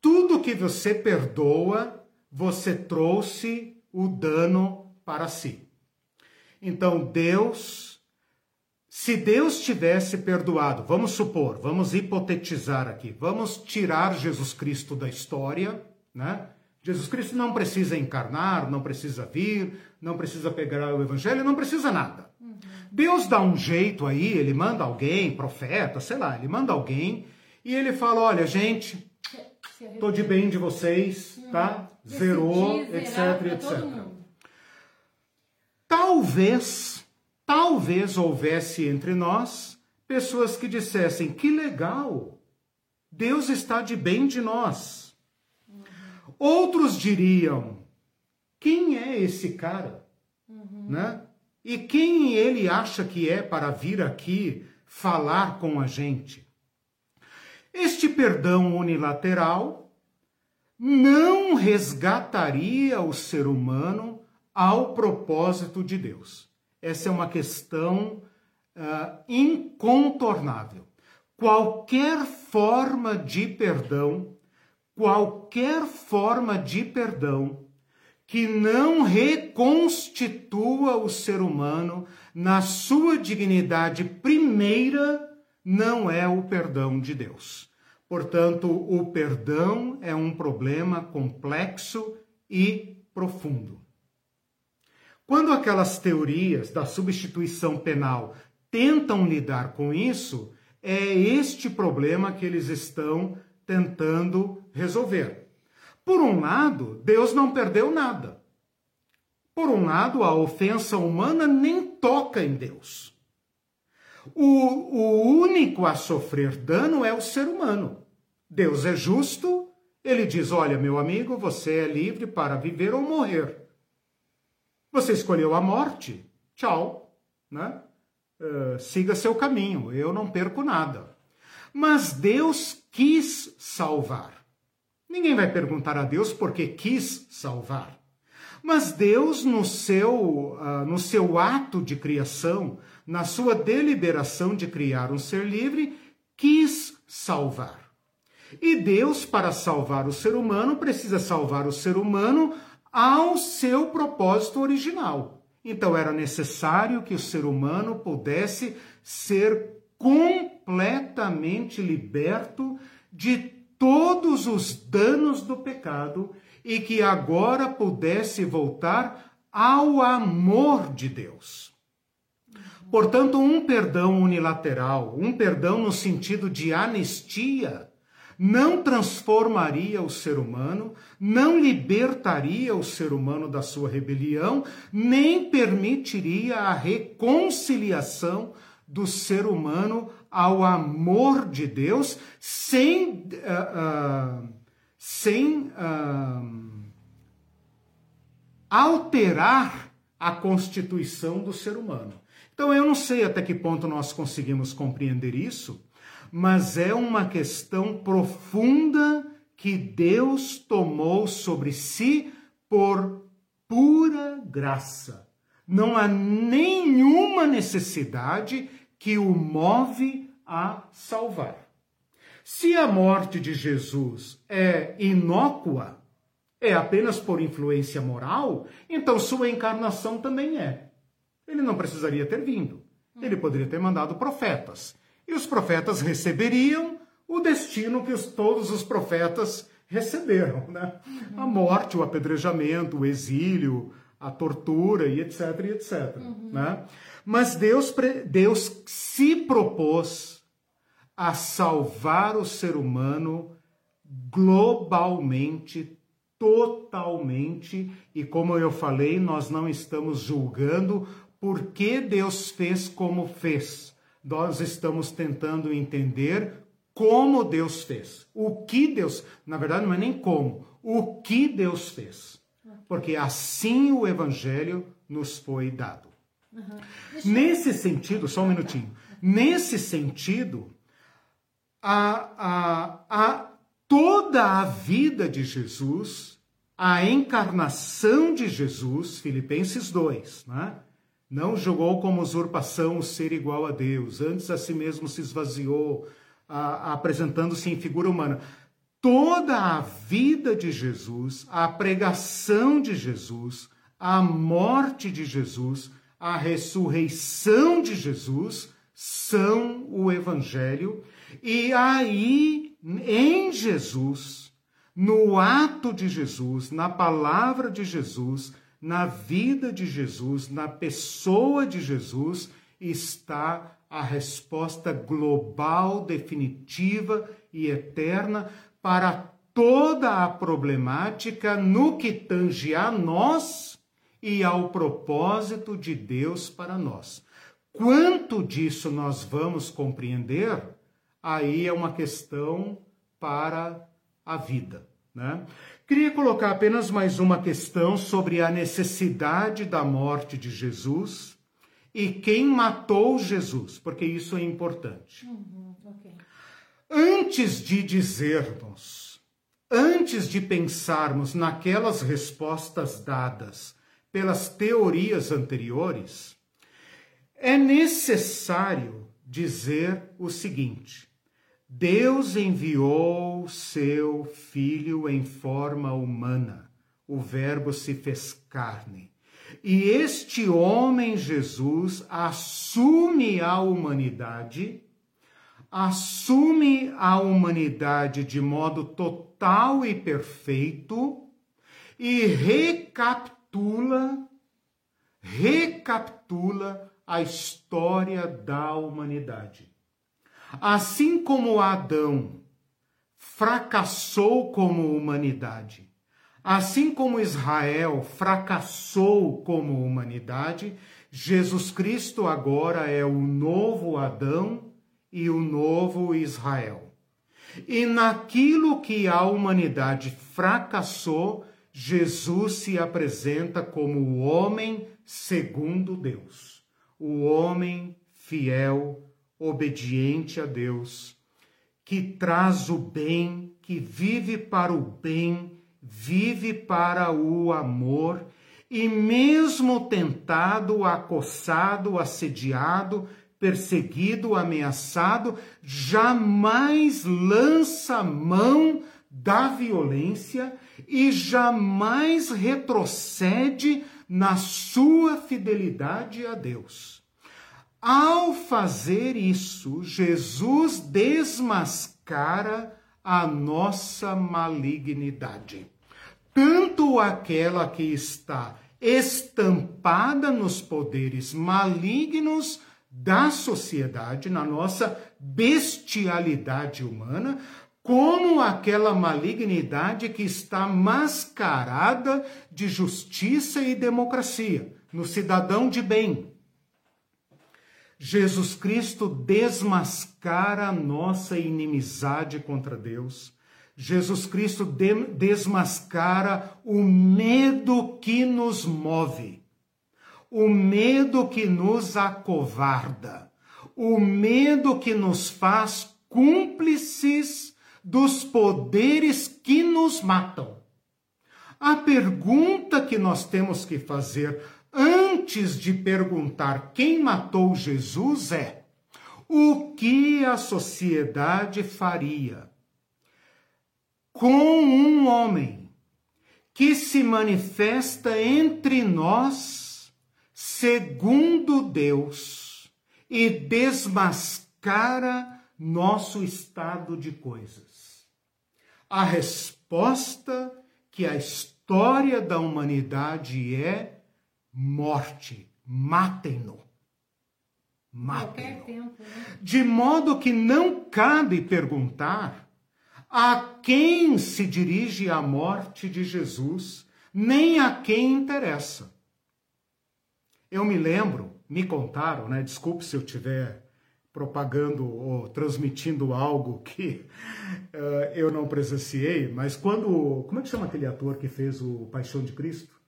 Tudo que você perdoa, você trouxe o dano para si. Então, Deus, se Deus tivesse perdoado, vamos supor, vamos hipotetizar aqui, vamos tirar Jesus Cristo da história, né? Jesus Cristo não precisa encarnar, não precisa vir, não precisa pegar o evangelho, não precisa nada. Uhum. Deus dá um jeito aí, ele manda alguém, profeta, sei lá, ele manda alguém e ele fala: olha, gente, Tô de bem de vocês, tá? Zerou, etc, etc. Talvez, talvez houvesse entre nós pessoas que dissessem: que legal, Deus está de bem de nós. Uhum. Outros diriam: quem é esse cara? Uhum. Né? E quem ele acha que é para vir aqui falar com a gente? Este perdão unilateral não resgataria o ser humano ao propósito de Deus. Essa é uma questão uh, incontornável. Qualquer forma de perdão, qualquer forma de perdão que não reconstitua o ser humano na sua dignidade primeira não é o perdão de Deus. Portanto, o perdão é um problema complexo e profundo. Quando aquelas teorias da substituição penal tentam lidar com isso, é este problema que eles estão tentando resolver. Por um lado, Deus não perdeu nada. Por um lado, a ofensa humana nem toca em Deus. O, o único a sofrer dano é o ser humano. Deus é justo, ele diz: Olha, meu amigo, você é livre para viver ou morrer. Você escolheu a morte, tchau, né? Uh, siga seu caminho, eu não perco nada. Mas Deus quis salvar. Ninguém vai perguntar a Deus por que quis salvar. Mas Deus, no seu, uh, no seu ato de criação, na sua deliberação de criar um ser livre, quis salvar. E Deus, para salvar o ser humano, precisa salvar o ser humano ao seu propósito original. Então era necessário que o ser humano pudesse ser completamente liberto de todos os danos do pecado e que agora pudesse voltar ao amor de Deus. Portanto, um perdão unilateral, um perdão no sentido de anistia, não transformaria o ser humano, não libertaria o ser humano da sua rebelião, nem permitiria a reconciliação do ser humano ao amor de Deus, sem, uh, uh, sem uh, alterar a constituição do ser humano. Então eu não sei até que ponto nós conseguimos compreender isso, mas é uma questão profunda que Deus tomou sobre si por pura graça. Não há nenhuma necessidade que o move a salvar. Se a morte de Jesus é inócua, é apenas por influência moral, então sua encarnação também é. Ele não precisaria ter vindo. Ele poderia ter mandado profetas. E os profetas receberiam o destino que os, todos os profetas receberam, né? A morte, o apedrejamento, o exílio, a tortura e etc, e etc, uhum. né? Mas Deus, Deus se propôs a salvar o ser humano globalmente, totalmente, e como eu falei, nós não estamos julgando por que Deus fez como fez. Nós estamos tentando entender como Deus fez. O que Deus, na verdade não é nem como, o que Deus fez. Porque assim o evangelho nos foi dado. Uhum. Nesse sentido, só um minutinho. Nesse sentido, a, a, a, toda a vida de Jesus, a encarnação de Jesus, Filipenses 2, né? Não julgou como usurpação o ser igual a Deus, antes a si mesmo se esvaziou, apresentando-se em figura humana. Toda a vida de Jesus, a pregação de Jesus, a morte de Jesus, a ressurreição de Jesus são o Evangelho, e aí, em Jesus, no ato de Jesus, na palavra de Jesus, na vida de Jesus, na pessoa de Jesus, está a resposta global, definitiva e eterna para toda a problemática no que tange a nós e ao propósito de Deus para nós. Quanto disso nós vamos compreender, aí é uma questão para a vida. Né? Queria colocar apenas mais uma questão sobre a necessidade da morte de Jesus e quem matou Jesus, porque isso é importante. Uhum, okay. Antes de dizermos, antes de pensarmos naquelas respostas dadas pelas teorias anteriores, é necessário dizer o seguinte: Deus enviou seu Filho em forma humana, o Verbo se fez carne. E este homem Jesus assume a humanidade, assume a humanidade de modo total e perfeito e recapitula, recapitula a história da humanidade. Assim como Adão fracassou como humanidade, assim como Israel fracassou como humanidade, Jesus Cristo agora é o novo Adão e o novo Israel. E naquilo que a humanidade fracassou, Jesus se apresenta como o homem segundo Deus, o homem fiel obediente a Deus, que traz o bem, que vive para o bem, vive para o amor, e mesmo tentado, acossado, assediado, perseguido, ameaçado, jamais lança mão da violência e jamais retrocede na sua fidelidade a Deus. Ao fazer isso, Jesus desmascara a nossa malignidade, tanto aquela que está estampada nos poderes malignos da sociedade, na nossa bestialidade humana, como aquela malignidade que está mascarada de justiça e democracia, no cidadão de bem, Jesus Cristo desmascara a nossa inimizade contra Deus. Jesus Cristo de desmascara o medo que nos move, o medo que nos acovarda, o medo que nos faz cúmplices dos poderes que nos matam. A pergunta que nós temos que fazer antes de perguntar quem matou Jesus é: o que a sociedade faria com um homem que se manifesta entre nós segundo Deus e desmascara nosso estado de coisas? A resposta que a história da humanidade é morte. Matem-no. Matem-no. Né? De modo que não cabe perguntar a quem se dirige a morte de Jesus, nem a quem interessa. Eu me lembro, me contaram, né? Desculpe se eu tiver propagando ou transmitindo algo que uh, eu não presenciei, mas quando. Como é que chama aquele ator que fez o Paixão de Cristo?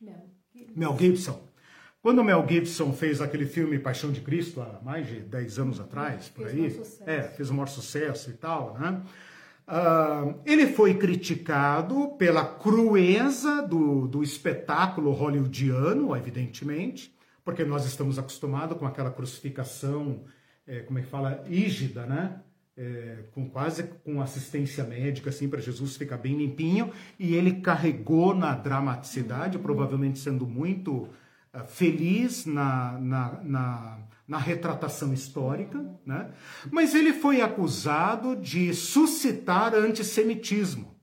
Gibson. Mel Gibson. Quando Mel Gibson fez aquele filme Paixão de Cristo, há mais de 10 anos atrás, por aí, é, fez o maior sucesso e tal, né? Uh, ele foi criticado pela crueza do, do espetáculo hollywoodiano, evidentemente, porque nós estamos acostumados com aquela crucificação, é, como é que fala, rígida, né? É, com quase com assistência médica, assim, para Jesus ficar bem limpinho, e ele carregou na dramaticidade, provavelmente sendo muito uh, feliz na, na, na na retratação histórica, né? mas ele foi acusado de suscitar antissemitismo.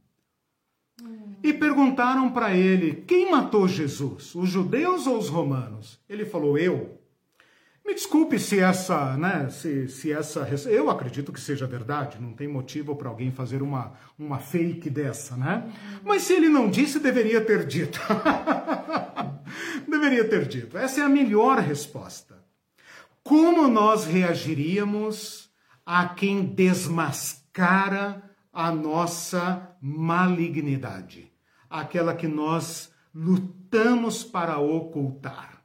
E perguntaram para ele: quem matou Jesus, os judeus ou os romanos? Ele falou: eu. Me desculpe se essa, né, se, se essa, eu acredito que seja verdade, não tem motivo para alguém fazer uma, uma fake dessa, né? Mas se ele não disse, deveria ter dito. deveria ter dito. Essa é a melhor resposta. Como nós reagiríamos a quem desmascara a nossa malignidade, aquela que nós lutamos para ocultar?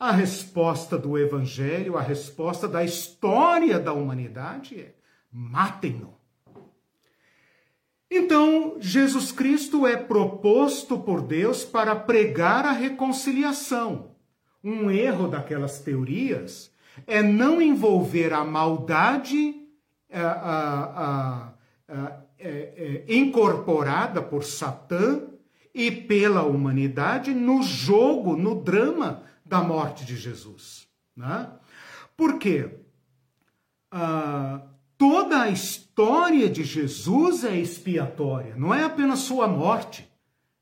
A resposta do Evangelho, a resposta da história da humanidade é: matem-no. Então, Jesus Cristo é proposto por Deus para pregar a reconciliação um erro daquelas teorias é não envolver a maldade a, é, é, incorporada por Satã e pela humanidade no jogo, no drama da morte de Jesus. Né? Por quê? Ah, toda a história de Jesus é expiatória, não é apenas sua morte.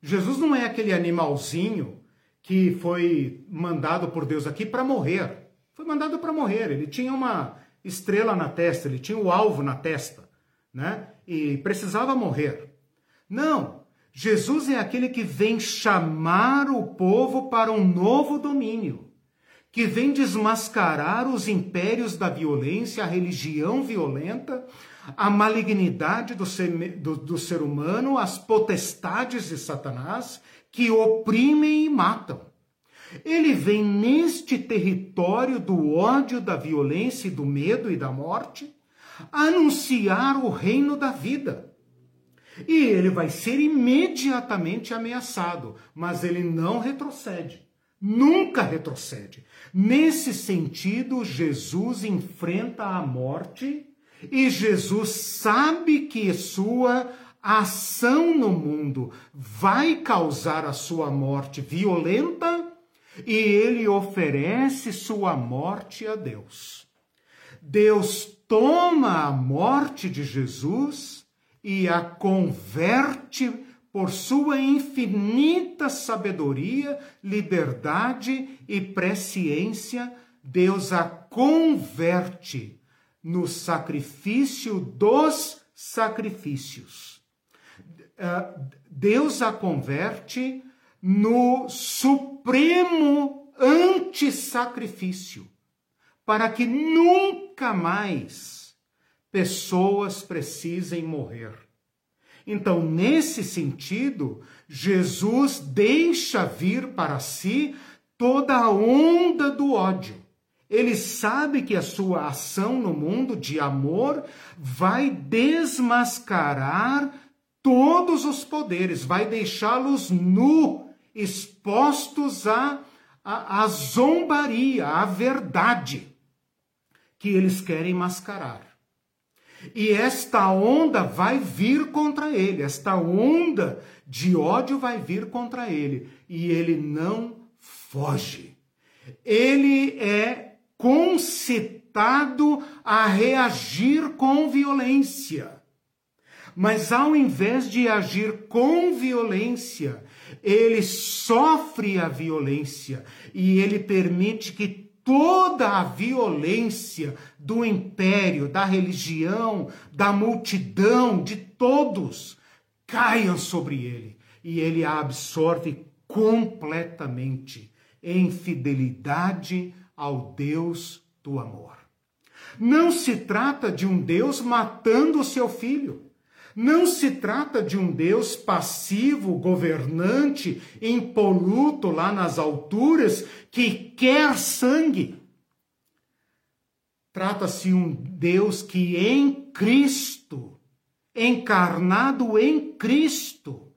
Jesus não é aquele animalzinho que foi mandado por Deus aqui para morrer. Foi mandado para morrer. Ele tinha uma estrela na testa, ele tinha o alvo na testa, né? E precisava morrer. Não. Jesus é aquele que vem chamar o povo para um novo domínio, que vem desmascarar os impérios da violência, a religião violenta, a malignidade do ser, do, do ser humano, as potestades de Satanás que oprimem e matam. Ele vem neste território do ódio, da violência, do medo e da morte anunciar o reino da vida. E ele vai ser imediatamente ameaçado, mas ele não retrocede. Nunca retrocede. Nesse sentido, Jesus enfrenta a morte e Jesus sabe que sua ação no mundo vai causar a sua morte violenta e ele oferece sua morte a Deus. Deus toma a morte de Jesus e a converte por sua infinita sabedoria, liberdade e presciência, Deus a converte no sacrifício dos sacrifícios. Ah, Deus a converte no supremo antissacrifício, para que nunca mais pessoas precisem morrer. Então, nesse sentido, Jesus deixa vir para si toda a onda do ódio. Ele sabe que a sua ação no mundo de amor vai desmascarar todos os poderes, vai deixá-los nu, expostos à, à, à zombaria, à verdade, que eles querem mascarar. E esta onda vai vir contra ele, esta onda de ódio vai vir contra ele, e ele não foge. Ele é concitado a reagir com violência. Mas ao invés de agir com violência, ele sofre a violência e ele permite que toda a violência do império, da religião, da multidão, de todos, caiam sobre ele e ele a absorve completamente em fidelidade ao Deus do amor. Não se trata de um Deus matando o seu filho. Não se trata de um Deus passivo, governante, impoluto lá nas alturas, que quer sangue. Trata-se um Deus que em Cristo, encarnado em Cristo,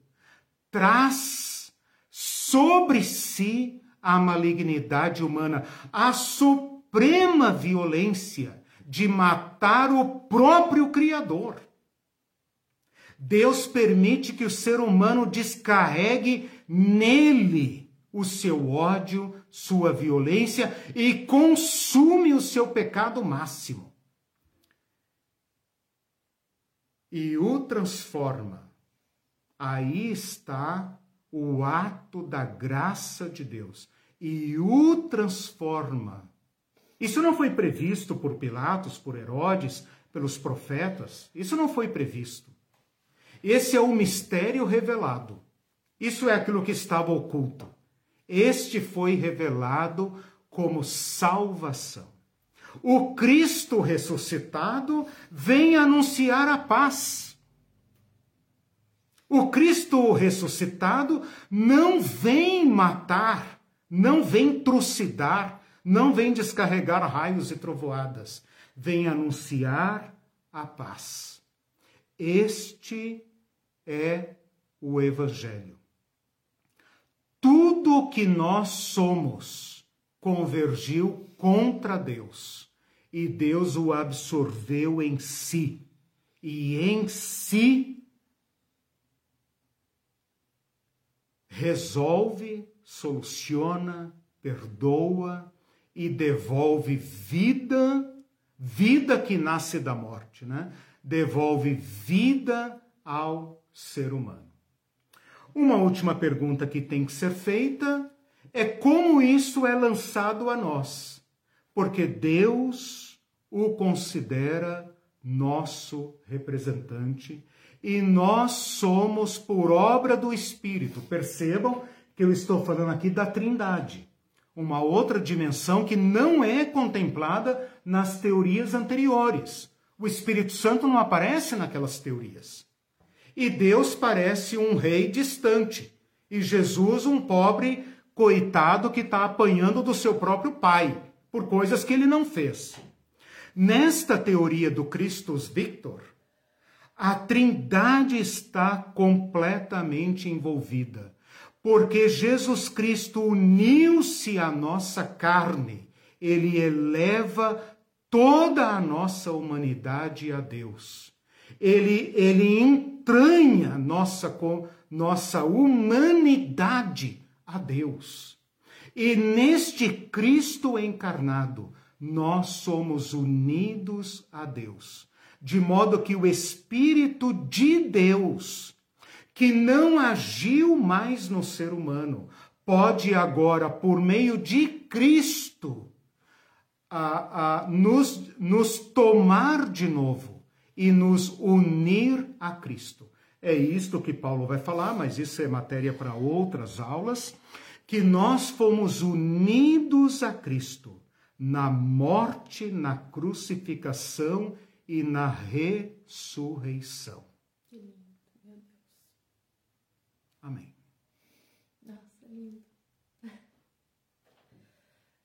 traz sobre si a malignidade humana, a suprema violência de matar o próprio Criador. Deus permite que o ser humano descarregue nele o seu ódio, sua violência e consume o seu pecado máximo. E o transforma. Aí está o ato da graça de Deus. E o transforma. Isso não foi previsto por Pilatos, por Herodes, pelos profetas. Isso não foi previsto. Esse é o mistério revelado. Isso é aquilo que estava oculto. Este foi revelado como salvação. O Cristo ressuscitado vem anunciar a paz. O Cristo ressuscitado não vem matar, não vem trucidar, não vem descarregar raios e trovoadas, vem anunciar a paz. Este é o Evangelho. Tudo o que nós somos convergiu contra Deus e Deus o absorveu em si. E em si resolve, soluciona, perdoa e devolve vida, vida que nasce da morte, né? Devolve vida ao ser humano. Uma última pergunta que tem que ser feita é como isso é lançado a nós, porque Deus o considera nosso representante e nós somos por obra do Espírito. Percebam que eu estou falando aqui da Trindade, uma outra dimensão que não é contemplada nas teorias anteriores. O Espírito Santo não aparece naquelas teorias. E Deus parece um rei distante. E Jesus, um pobre coitado que está apanhando do seu próprio pai, por coisas que ele não fez. Nesta teoria do Christus Victor, a trindade está completamente envolvida, porque Jesus Cristo uniu-se à nossa carne, ele eleva toda a nossa humanidade a Deus. Ele, ele entranha nossa, nossa humanidade a Deus. E neste Cristo encarnado, nós somos unidos a Deus, de modo que o Espírito de Deus, que não agiu mais no ser humano, pode agora, por meio de Cristo, a, a, nos, nos tomar de novo e nos unir a Cristo. É isto que Paulo vai falar, mas isso é matéria para outras aulas, que nós fomos unidos a Cristo na morte, na crucificação e na ressurreição. Amém. Nossa, lindo.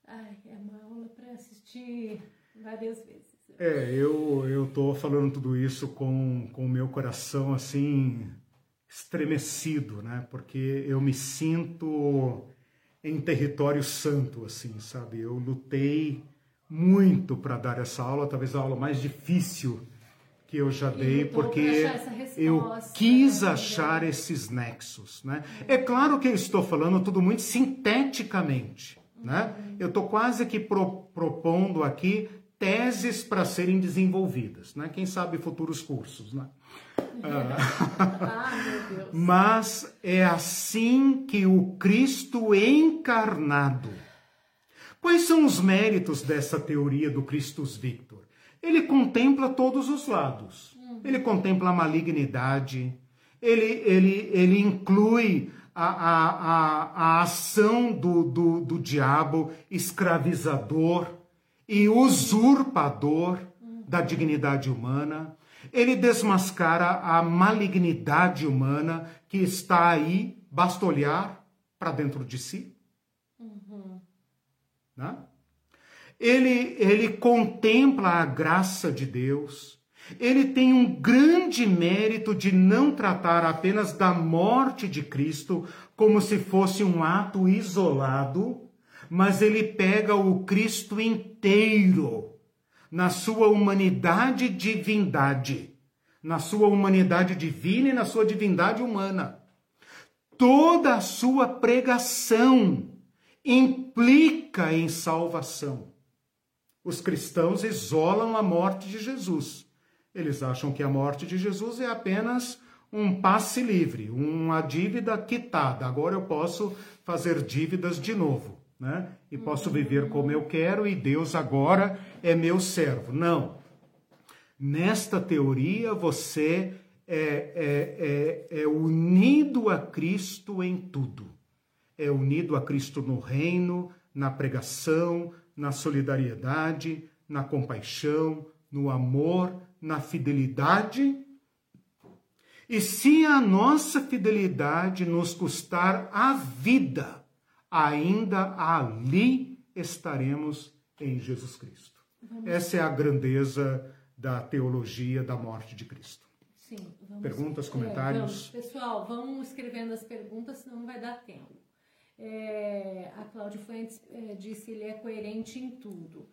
Ai, é uma aula para assistir várias vezes. É, eu eu tô falando tudo isso com com o meu coração assim estremecido, né? Porque eu me sinto em território santo, assim, sabe? Eu lutei muito para dar essa aula, talvez a aula mais difícil que eu já dei, porque eu quis né? achar esses nexos. Né? É claro que eu estou falando tudo muito sinteticamente. Né? Eu estou quase que pro, propondo aqui teses para serem desenvolvidas. Né? Quem sabe futuros cursos. Né? ah, Mas é assim que o Cristo encarnado. Quais são os méritos dessa teoria do Christus Victor? ele contempla todos os lados. Uhum. Ele contempla a malignidade, ele, ele, ele inclui a, a, a, a ação do, do, do diabo escravizador e usurpador da dignidade humana. Ele desmascara a malignidade humana que está aí, basta olhar para dentro de si. Uhum. Né? ele, ele contempla a graça de Deus. Ele tem um grande mérito de não tratar apenas da morte de Cristo como se fosse um ato isolado, mas ele pega o Cristo inteiro, na sua humanidade e divindade, na sua humanidade divina e na sua divindade humana. Toda a sua pregação implica em salvação. Os cristãos isolam a morte de Jesus. Eles acham que a morte de Jesus é apenas um passe livre, uma dívida quitada. Agora eu posso fazer dívidas de novo, né? E posso viver como eu quero e Deus agora é meu servo. Não. Nesta teoria você é, é, é, é unido a Cristo em tudo. É unido a Cristo no reino, na pregação, na solidariedade, na compaixão, no amor, na fidelidade. E se a nossa fidelidade nos custar a vida, ainda ali estaremos em Jesus Cristo. Vamos... Essa é a grandeza da teologia da morte de Cristo. Sim, vamos... Perguntas, comentários? É, vamos. Pessoal, vamos escrevendo as perguntas, senão não vai dar tempo. É, a Cláudia Fuentes é, disse ele é coerente em tudo.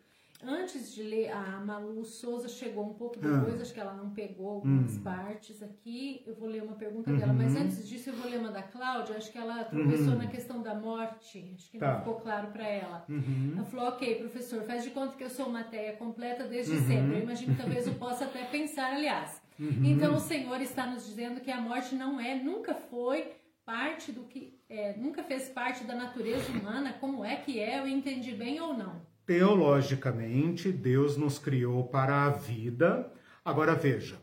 Antes de ler, a Malu Souza chegou um pouco depois, ah. acho que ela não pegou algumas hum. partes aqui. Eu vou ler uma pergunta uhum. dela, mas antes disso eu vou ler uma da Cláudia. Acho que ela tropeçou uhum. na questão da morte, acho que tá. não ficou claro para ela. Uhum. Ela falou: Ok, professor, faz de conta que eu sou matéria completa desde uhum. sempre. Eu imagino que talvez eu possa até pensar, aliás. Uhum. Então o Senhor está nos dizendo que a morte não é, nunca foi parte do que é, nunca fez parte da natureza humana, como é que é, eu entendi bem ou não? Teologicamente, Deus nos criou para a vida. Agora veja,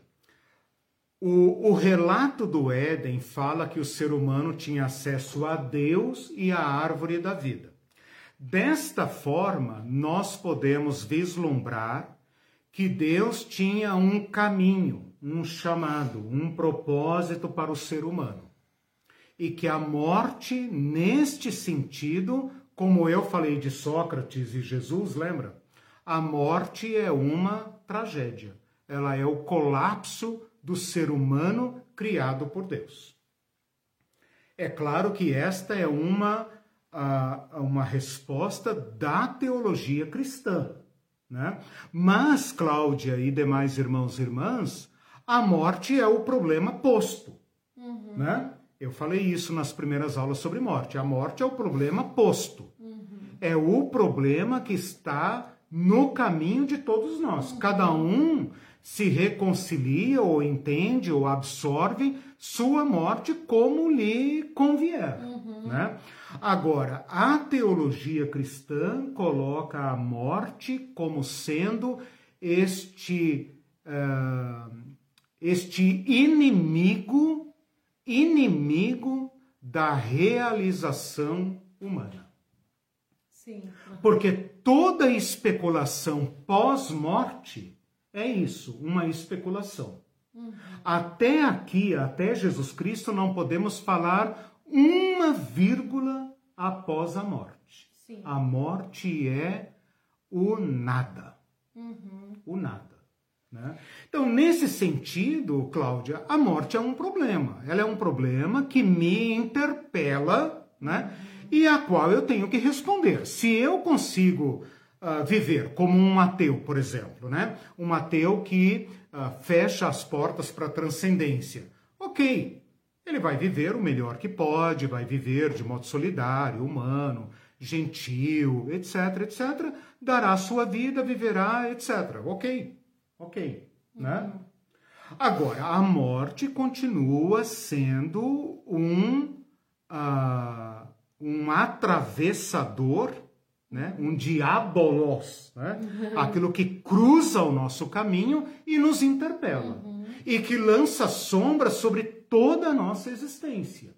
o, o relato do Éden fala que o ser humano tinha acesso a Deus e à árvore da vida. Desta forma, nós podemos vislumbrar que Deus tinha um caminho, um chamado, um propósito para o ser humano e que a morte, neste sentido, como eu falei de Sócrates e Jesus, lembra? A morte é uma tragédia. Ela é o colapso do ser humano criado por Deus. É claro que esta é uma, uma resposta da teologia cristã. Né? Mas, Cláudia e demais irmãos e irmãs, a morte é o problema posto. Uhum. Né? Eu falei isso nas primeiras aulas sobre morte. A morte é o problema posto. Uhum. É o problema que está no caminho de todos nós. Uhum. Cada um se reconcilia ou entende ou absorve sua morte como lhe convier. Uhum. Né? Agora, a teologia cristã coloca a morte como sendo este, uh, este inimigo inimigo da realização humana. Sim. Porque toda especulação pós-morte é isso, uma especulação. Uhum. Até aqui, até Jesus Cristo, não podemos falar uma vírgula após a morte. Sim. A morte é o nada. Uhum. O nada. Né? Então, nesse sentido, Cláudia, a morte é um problema. Ela é um problema que me interpela né? e a qual eu tenho que responder. Se eu consigo uh, viver como um ateu, por exemplo, né? Um ateu que uh, fecha as portas para a transcendência. Ok, ele vai viver o melhor que pode, vai viver de modo solidário, humano, gentil, etc, etc. Dará a sua vida, viverá, etc. Ok, ok, né? Uhum. Agora, a morte continua sendo um, uh, um atravessador, né? um diabolos, né? Uhum. aquilo que cruza o nosso caminho e nos interpela, uhum. e que lança sombra sobre toda a nossa existência.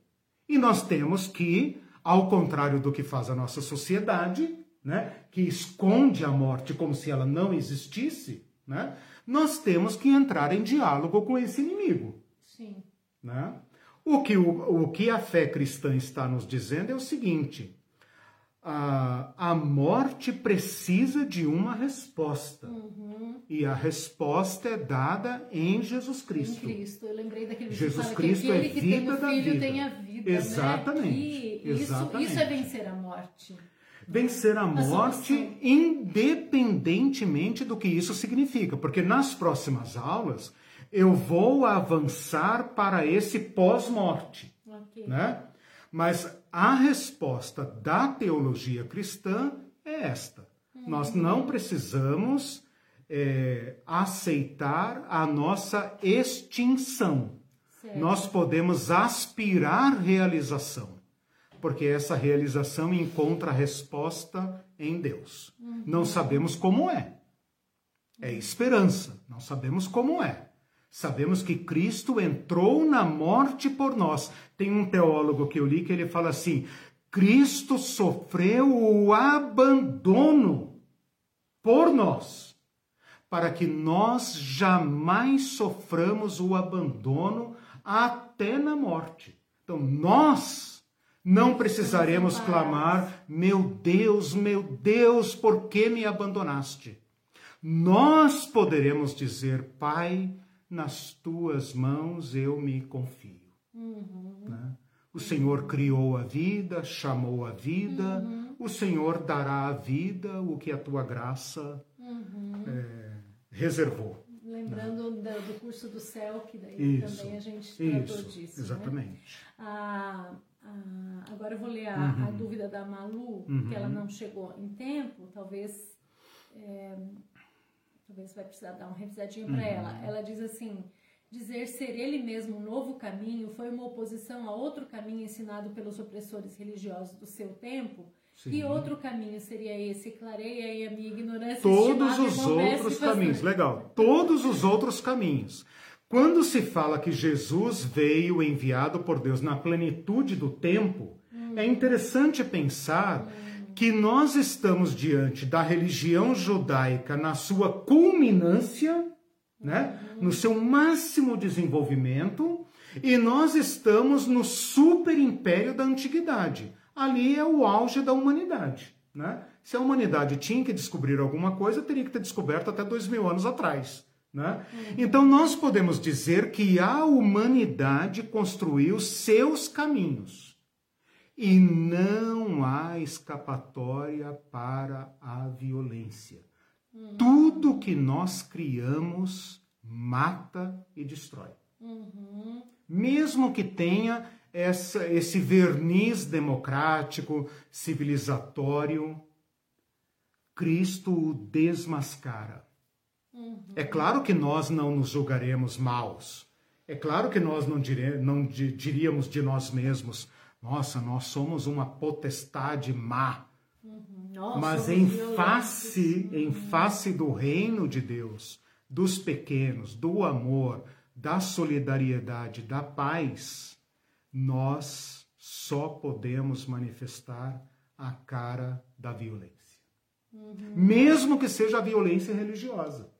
E nós temos que, ao contrário do que faz a nossa sociedade, né? que esconde a morte como se ela não existisse, né? Nós temos que entrar em diálogo com esse inimigo. Sim. Né? O, que, o, o que a fé cristã está nos dizendo é o seguinte: a, a morte precisa de uma resposta. Uhum. E a resposta é dada em Jesus Cristo. Em Cristo. Eu lembrei daquele Jesus Cristo é que vida da vida. Tem a vida? Exatamente. Né? Exatamente. Isso, isso é vencer a morte vencer a morte, independentemente do que isso significa, porque nas próximas aulas eu vou avançar para esse pós-morte, okay. né? Mas a resposta da teologia cristã é esta: uhum. nós não precisamos é, aceitar a nossa extinção. Certo. Nós podemos aspirar realização porque essa realização encontra resposta em Deus. Uhum. Não sabemos como é. É esperança, não sabemos como é. Sabemos que Cristo entrou na morte por nós. Tem um teólogo que eu li que ele fala assim: Cristo sofreu o abandono por nós, para que nós jamais soframos o abandono até na morte. Então, nós não precisaremos clamar: Meu Deus, meu Deus, por que me abandonaste? Nós poderemos dizer: Pai, nas tuas mãos eu me confio. Uhum. Né? O Senhor criou a vida, chamou a vida, uhum. o Senhor dará a vida o que a tua graça uhum. é, reservou. Lembrando né? do curso do céu, que daí isso, também a gente tratou isso, disso. Né? Exatamente. Né? Ah, ah, agora eu vou ler a, uhum. a, dúvida da Malu, uhum. que ela não chegou em tempo, talvez é, talvez vai precisar dar uma revisadinha para uhum. ela. Ela diz assim: dizer ser ele mesmo um novo caminho foi uma oposição a outro caminho ensinado pelos opressores religiosos do seu tempo. Sim. Que outro caminho seria esse? Clareia aí a minha ignorância. Todos os outros caminhos, legal. Todos os outros caminhos. Quando se fala que Jesus veio enviado por Deus na plenitude do tempo, hum. é interessante pensar hum. que nós estamos diante da religião judaica na sua culminância, né, no seu máximo desenvolvimento, e nós estamos no super império da antiguidade. Ali é o auge da humanidade. Né? Se a humanidade tinha que descobrir alguma coisa, teria que ter descoberto até dois mil anos atrás. Né? Então, nós podemos dizer que a humanidade construiu seus caminhos e não há escapatória para a violência. Uhum. Tudo que nós criamos mata e destrói. Uhum. Mesmo que tenha essa, esse verniz democrático, civilizatório, Cristo o desmascara. Uhum. É claro que nós não nos julgaremos maus. É claro que nós não, dire, não diríamos de nós mesmos, nossa, nós somos uma potestade má. Uhum. Nossa, Mas em face, em face do reino de Deus, dos pequenos, do amor, da solidariedade, da paz, nós só podemos manifestar a cara da violência. Uhum. Mesmo que seja a violência religiosa.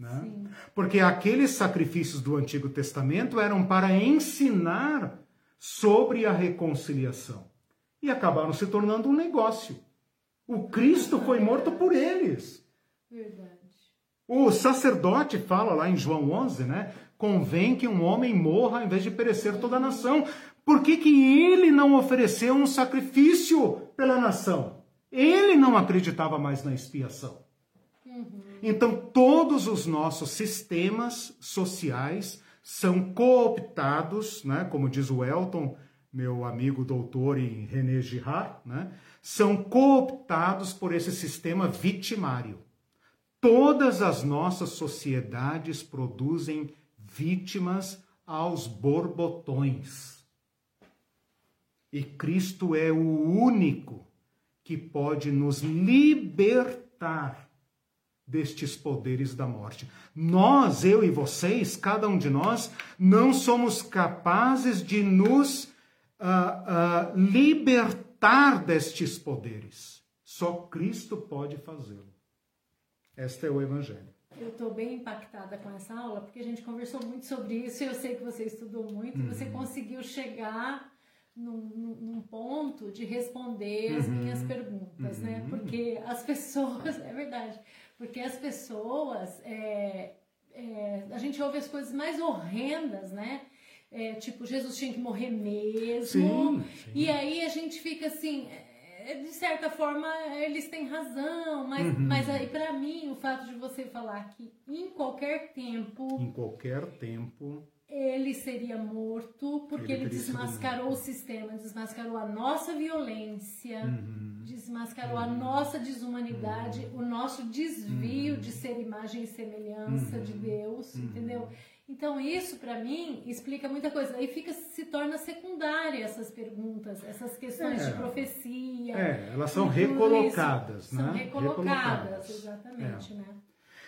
Né? Porque aqueles sacrifícios do Antigo Testamento eram para ensinar sobre a reconciliação e acabaram se tornando um negócio. O Cristo foi morto por eles. Verdade. O sacerdote fala lá em João 11, né? Convém que um homem morra em vez de perecer toda a nação. Por que, que ele não ofereceu um sacrifício pela nação? Ele não acreditava mais na expiação. Uhum. Então, todos os nossos sistemas sociais são cooptados, né, como diz o Elton, meu amigo doutor em René Girard, né, são cooptados por esse sistema vitimário. Todas as nossas sociedades produzem vítimas aos borbotões. E Cristo é o único que pode nos libertar destes poderes da morte. Nós, eu e vocês, cada um de nós, não somos capazes de nos uh, uh, libertar destes poderes. Só Cristo pode fazê-lo. Este é o Evangelho. Eu estou bem impactada com essa aula, porque a gente conversou muito sobre isso, eu sei que você estudou muito, uhum. você conseguiu chegar num, num, ponto de responder as uhum. minhas perguntas, né? uhum. né? Porque as pessoas, é verdade, porque as pessoas, é, é, a gente ouve as coisas mais horrendas, né? É, tipo, Jesus tinha que morrer mesmo. Sim, sim. E aí a gente fica assim, é, de certa forma eles têm razão, mas, uhum. mas aí para mim o fato de você falar que em qualquer tempo. Em qualquer tempo ele seria morto porque ele, ele desmascarou o sistema, desmascarou a nossa violência, uhum. desmascarou uhum. a nossa desumanidade, uhum. o nosso desvio de uhum. ser imagem e semelhança de uhum. Deus, uhum. entendeu? Então isso para mim explica muita coisa. Aí fica se torna secundária essas perguntas, essas questões é. de profecia. É, elas são recolocadas, isso. né? São recolocadas, recolocadas. exatamente, é. né?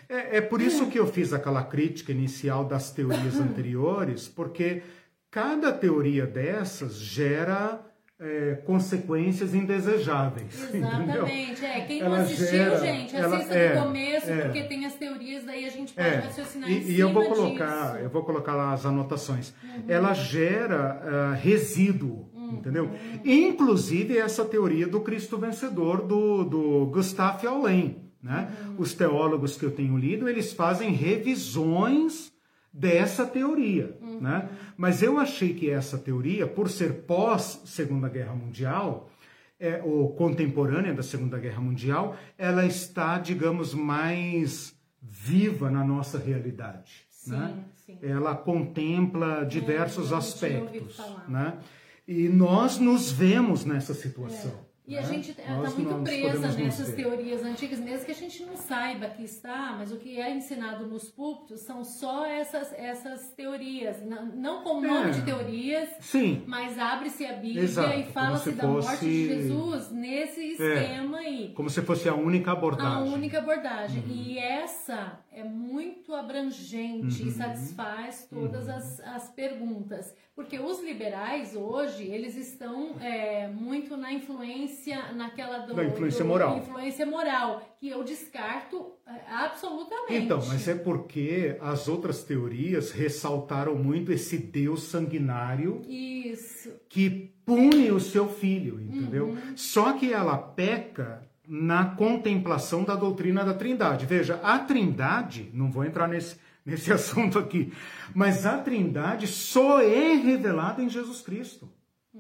É, é por isso que eu fiz aquela crítica inicial das teorias anteriores, porque cada teoria dessas gera é, consequências indesejáveis. Exatamente. É. Quem ela não assistiu, gera, gente, assista ela, do é, começo, é, porque tem as teorias, daí a gente pode é, raciocinar e, em cima e eu vou colocar, disso. eu vou colocar lá as anotações. Uhum. Ela gera uh, resíduo. Uhum. Entendeu? Inclusive essa teoria do Cristo vencedor do, do Gustave Aulin. Né? Uhum. Os teólogos que eu tenho lido, eles fazem revisões dessa teoria. Uhum. Né? Mas eu achei que essa teoria, por ser pós Segunda Guerra Mundial, é, ou contemporânea da Segunda Guerra Mundial, ela está, digamos, mais viva na nossa realidade. Sim, né? sim. Ela contempla diversos é, aspectos. Né? E nós nos vemos nessa situação. É. E a né? gente está muito presa nessas teorias antigas, mesmo que a gente não saiba que está, mas o que é ensinado nos púlpitos são só essas, essas teorias. Não, não com o nome é. de teorias, Sim. mas abre-se a Bíblia Exato. e fala-se da fosse... morte de Jesus nesse é. esquema é. aí. Como se fosse a única abordagem. A única abordagem. Uhum. E essa é muito abrangente uhum. e satisfaz todas uhum. as, as perguntas. Porque os liberais hoje, eles estão é, muito na influência, naquela do, da influência do, moral. influência moral, que eu descarto é, absolutamente. Então, mas é porque as outras teorias ressaltaram muito esse Deus sanguinário Isso. que pune o seu filho, entendeu? Uhum. Só que ela peca na contemplação da doutrina da Trindade. Veja, a Trindade, não vou entrar nesse nesse assunto aqui. Mas a Trindade só é revelada em Jesus Cristo.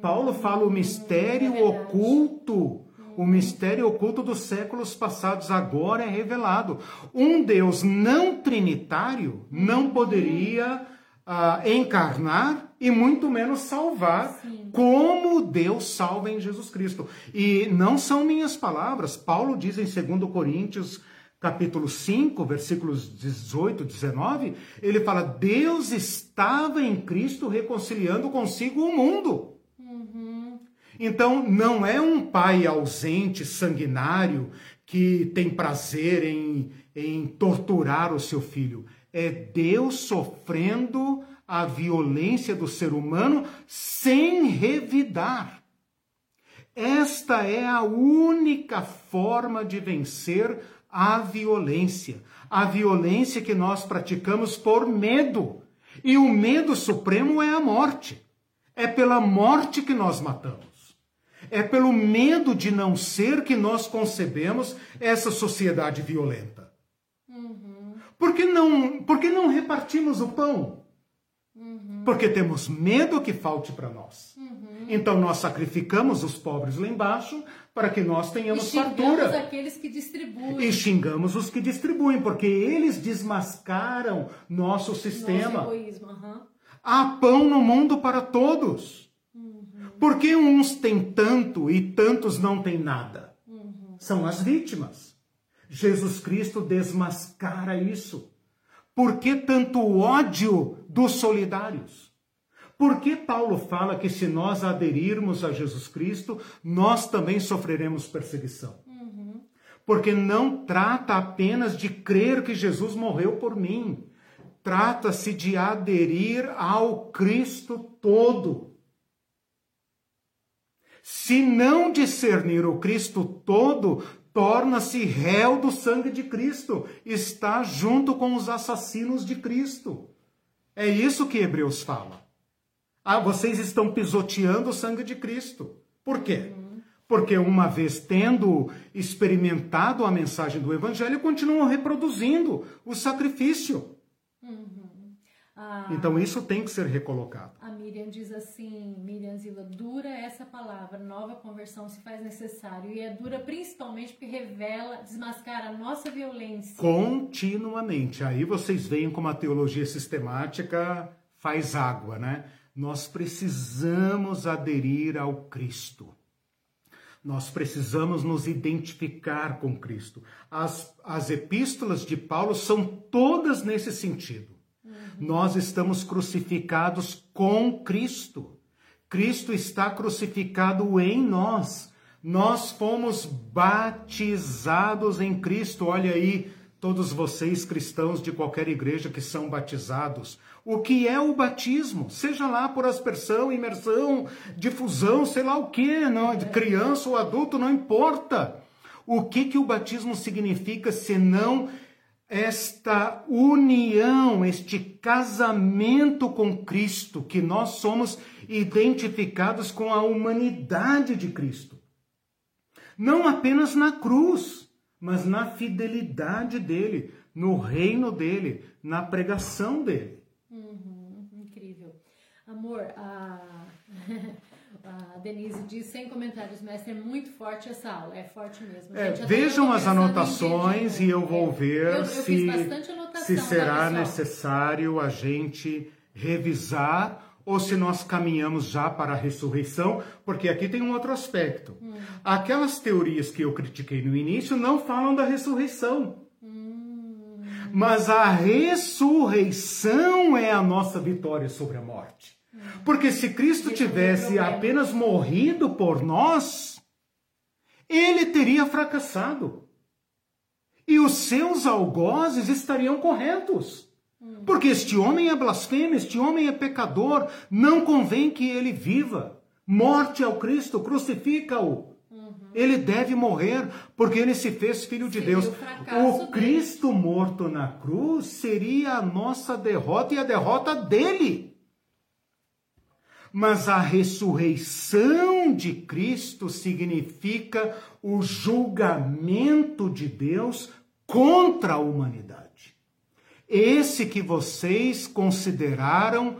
Paulo fala o mistério é oculto, o mistério oculto dos séculos passados agora é revelado. Um Deus não trinitário não poderia uh, encarnar e muito menos salvar Sim. como Deus salva em Jesus Cristo. E não são minhas palavras. Paulo diz em 2 Coríntios capítulo 5, versículos 18, 19, ele fala: Deus estava em Cristo reconciliando consigo o mundo. Uhum. Então, não é um pai ausente, sanguinário, que tem prazer em, em torturar o seu filho. É Deus sofrendo a violência do ser humano sem revidar. Esta é a única forma de vencer a violência. A violência que nós praticamos por medo. E o medo supremo é a morte. É pela morte que nós matamos. É pelo medo de não ser que nós concebemos essa sociedade violenta. Por, que não, por que não repartimos o pão? Uhum. Porque temos medo que falte para nós. Uhum. Então nós sacrificamos os pobres lá embaixo para que nós tenhamos e fartura. aqueles que distribuem. E xingamos os que distribuem, porque eles desmascaram nosso sistema. Nosso egoísmo, uhum. Há pão no mundo para todos. Uhum. Porque uns têm tanto e tantos não têm nada? Uhum. São as vítimas. Jesus Cristo desmascara isso. Por que tanto ódio dos solidários? Por que Paulo fala que se nós aderirmos a Jesus Cristo, nós também sofreremos perseguição? Uhum. Porque não trata apenas de crer que Jesus morreu por mim. Trata-se de aderir ao Cristo todo. Se não discernir o Cristo todo, torna-se réu do sangue de Cristo, está junto com os assassinos de Cristo. É isso que Hebreus fala. Ah, vocês estão pisoteando o sangue de Cristo. Por quê? Porque uma vez tendo experimentado a mensagem do Evangelho, continuam reproduzindo o sacrifício. Uhum. Ah, então isso tem que ser recolocado. A Miriam diz assim, Miriam Zila, dura essa palavra, nova conversão se faz necessário. E é dura principalmente porque revela, desmascara a nossa violência. Continuamente. Aí vocês veem como a teologia sistemática faz água, né? Nós precisamos aderir ao Cristo. Nós precisamos nos identificar com Cristo. As, as epístolas de Paulo são todas nesse sentido nós estamos crucificados com Cristo. Cristo está crucificado em nós. Nós fomos batizados em Cristo. Olha aí, todos vocês cristãos de qualquer igreja que são batizados. O que é o batismo? Seja lá por aspersão, imersão, difusão, sei lá o que, não, criança ou adulto, não importa. O que que o batismo significa senão esta união, este casamento com Cristo, que nós somos identificados com a humanidade de Cristo. Não apenas na cruz, mas na fidelidade dele, no reino dele, na pregação dele. Uhum, incrível. Amor, a. Denise diz, sem comentários, mestre, é muito forte essa aula, é forte mesmo. É, vejam as anotações e eu vou ver eu, eu se, se será necessário a gente revisar ou se nós caminhamos já para a ressurreição, porque aqui tem um outro aspecto. Hum. Aquelas teorias que eu critiquei no início não falam da ressurreição. Hum. Mas a ressurreição é a nossa vitória sobre a morte. Porque se Cristo tivesse apenas morrido por nós, ele teria fracassado. E os seus algozes estariam corretos. Porque este homem é blasfemo, este homem é pecador, não convém que ele viva. Morte ao Cristo, crucifica-o. Ele deve morrer porque ele se fez filho de Deus. O, o Cristo dele. morto na cruz seria a nossa derrota e a derrota dele mas a ressurreição de Cristo significa o julgamento de Deus contra a humanidade. Esse que vocês consideraram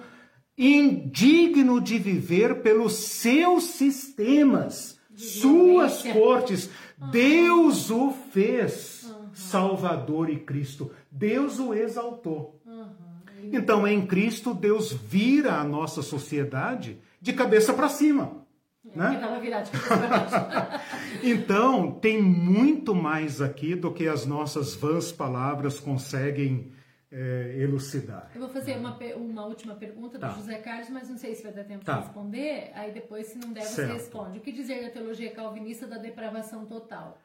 indigno de viver pelos seus sistemas, suas cortes. Deus o fez Salvador e Cristo. Deus o exaltou. Então, em Cristo, Deus vira a nossa sociedade de cabeça para cima. É, né? então, tem muito mais aqui do que as nossas vãs palavras conseguem é, elucidar. Eu vou fazer uma, uma última pergunta tá. do José Carlos, mas não sei se vai dar tempo tá. de responder. Aí depois, se não der, você certo. responde. O que dizer da teologia calvinista da depravação total?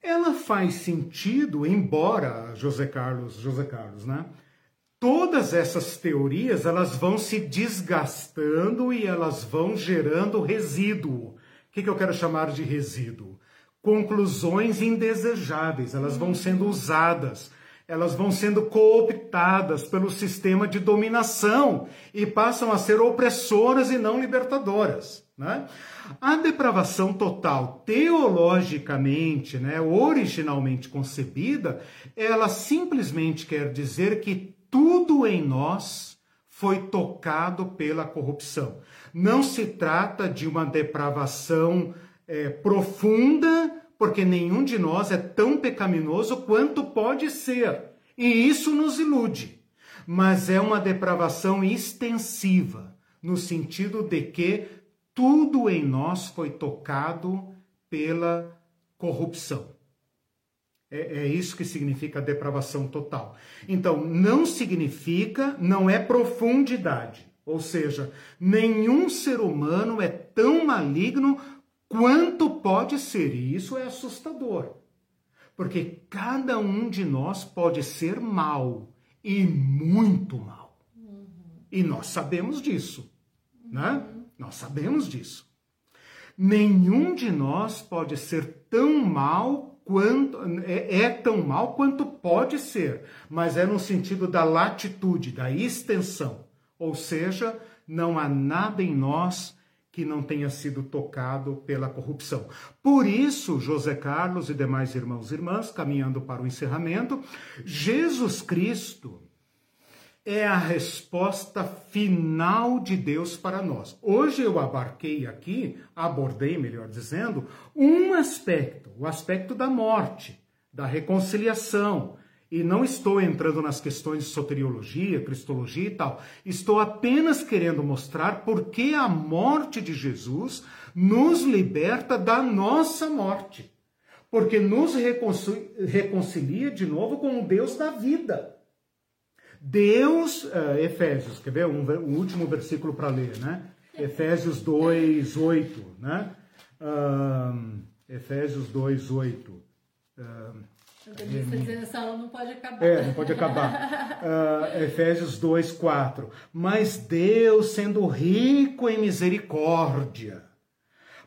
Ela faz sentido, embora José Carlos, José Carlos, né? Todas essas teorias elas vão se desgastando e elas vão gerando resíduo. O que, que eu quero chamar de resíduo? Conclusões indesejáveis, elas vão sendo usadas, elas vão sendo cooptadas pelo sistema de dominação e passam a ser opressoras e não libertadoras. Né? A depravação total, teologicamente, né, originalmente concebida, ela simplesmente quer dizer que tudo em nós foi tocado pela corrupção. Não se trata de uma depravação é, profunda, porque nenhum de nós é tão pecaminoso quanto pode ser. E isso nos ilude. Mas é uma depravação extensiva, no sentido de que tudo em nós foi tocado pela corrupção. É, é, isso que significa depravação total. Então, não significa, não é profundidade. Ou seja, nenhum ser humano é tão maligno quanto pode ser. E isso é assustador. Porque cada um de nós pode ser mal e muito mal. Uhum. E nós sabemos disso. Né? Nós sabemos disso. Nenhum de nós pode ser tão mal quanto é, é, tão mal quanto pode ser, mas é no sentido da latitude, da extensão. Ou seja, não há nada em nós que não tenha sido tocado pela corrupção. Por isso, José Carlos e demais irmãos e irmãs, caminhando para o encerramento, Jesus Cristo é a resposta final de Deus para nós. Hoje eu abarquei aqui, abordei, melhor dizendo, um aspecto, o aspecto da morte, da reconciliação. E não estou entrando nas questões de soteriologia, cristologia e tal. Estou apenas querendo mostrar por que a morte de Jesus nos liberta da nossa morte. Porque nos reconcilia de novo com o Deus da vida. Deus, uh, Efésios, quer ver um, último versículo para ler, né? Efésios 2, 8, né? Uh, Efésios 2, 8. Uh, essa aula não pode acabar. É, não pode acabar. Uh, Efésios 2, 4. Mas Deus, sendo rico em misericórdia,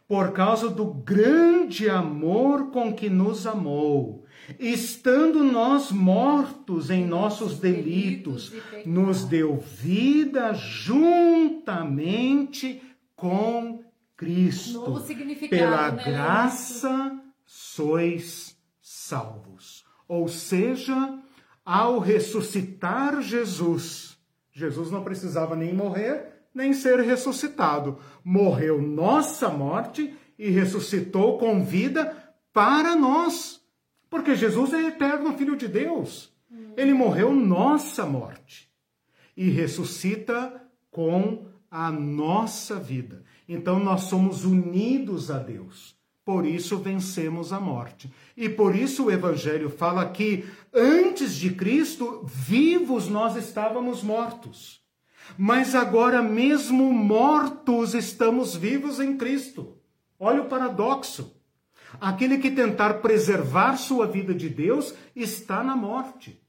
por causa do grande amor com que nos amou, estando nós mortos em nossos delitos, nos deu vida juntamente com Cristo. Pela né, graça sois salvos. Ou seja, ao ressuscitar Jesus, Jesus não precisava nem morrer, nem ser ressuscitado. Morreu nossa morte e ressuscitou com vida para nós. Porque Jesus é eterno Filho de Deus. Ele morreu nossa morte e ressuscita com a nossa vida. Então nós somos unidos a Deus. Por isso vencemos a morte. E por isso o Evangelho fala que antes de Cristo, vivos nós estávamos mortos. Mas agora, mesmo mortos, estamos vivos em Cristo. Olha o paradoxo. Aquele que tentar preservar sua vida de Deus está na morte.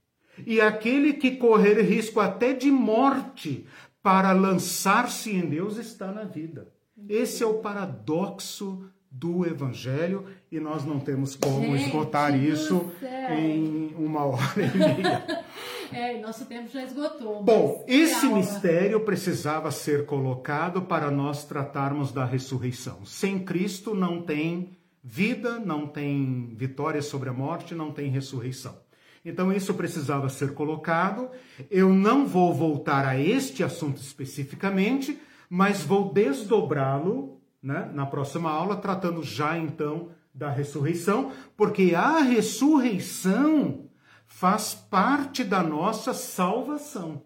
E aquele que correr risco até de morte para lançar-se em Deus está na vida. Esse é o paradoxo do Evangelho e nós não temos como Gente esgotar isso em uma hora e meia. é, nosso tempo já esgotou. Bom, esse mistério precisava ser colocado para nós tratarmos da ressurreição. Sem Cristo não tem vida, não tem vitória sobre a morte, não tem ressurreição. Então isso precisava ser colocado. Eu não vou voltar a este assunto especificamente, mas vou desdobrá-lo né, na próxima aula, tratando já então da ressurreição, porque a ressurreição faz parte da nossa salvação.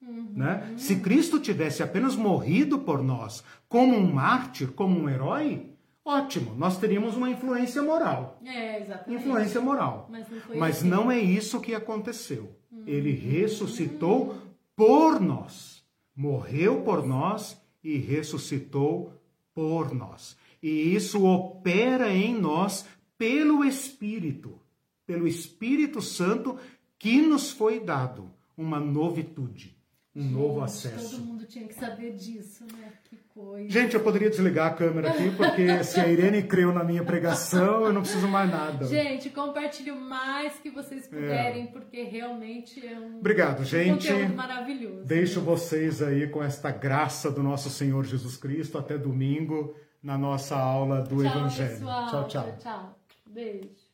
Uhum. Né? Se Cristo tivesse apenas morrido por nós como um mártir, como um herói, ótimo, nós teríamos uma influência moral. É, exatamente. Influência moral. Mas não, Mas assim. não é isso que aconteceu. Uhum. Ele ressuscitou por nós, morreu por nós e ressuscitou por nós. E isso opera em nós pelo Espírito, pelo Espírito Santo que nos foi dado uma novitude um Gente, novo acesso. Todo mundo tinha que saber disso, né? Que coisa. Gente, eu poderia desligar a câmera aqui, porque se a Irene creu na minha pregação, eu não preciso mais nada. Gente, compartilhe o mais que vocês é. puderem, é. porque realmente é um, Obrigado, gente. conteúdo maravilhoso. Deixo né? vocês aí com esta graça do nosso Senhor Jesus Cristo até domingo na nossa aula do tchau, Evangelho. Pessoal. Tchau, tchau. Tchau, tchau. Beijo.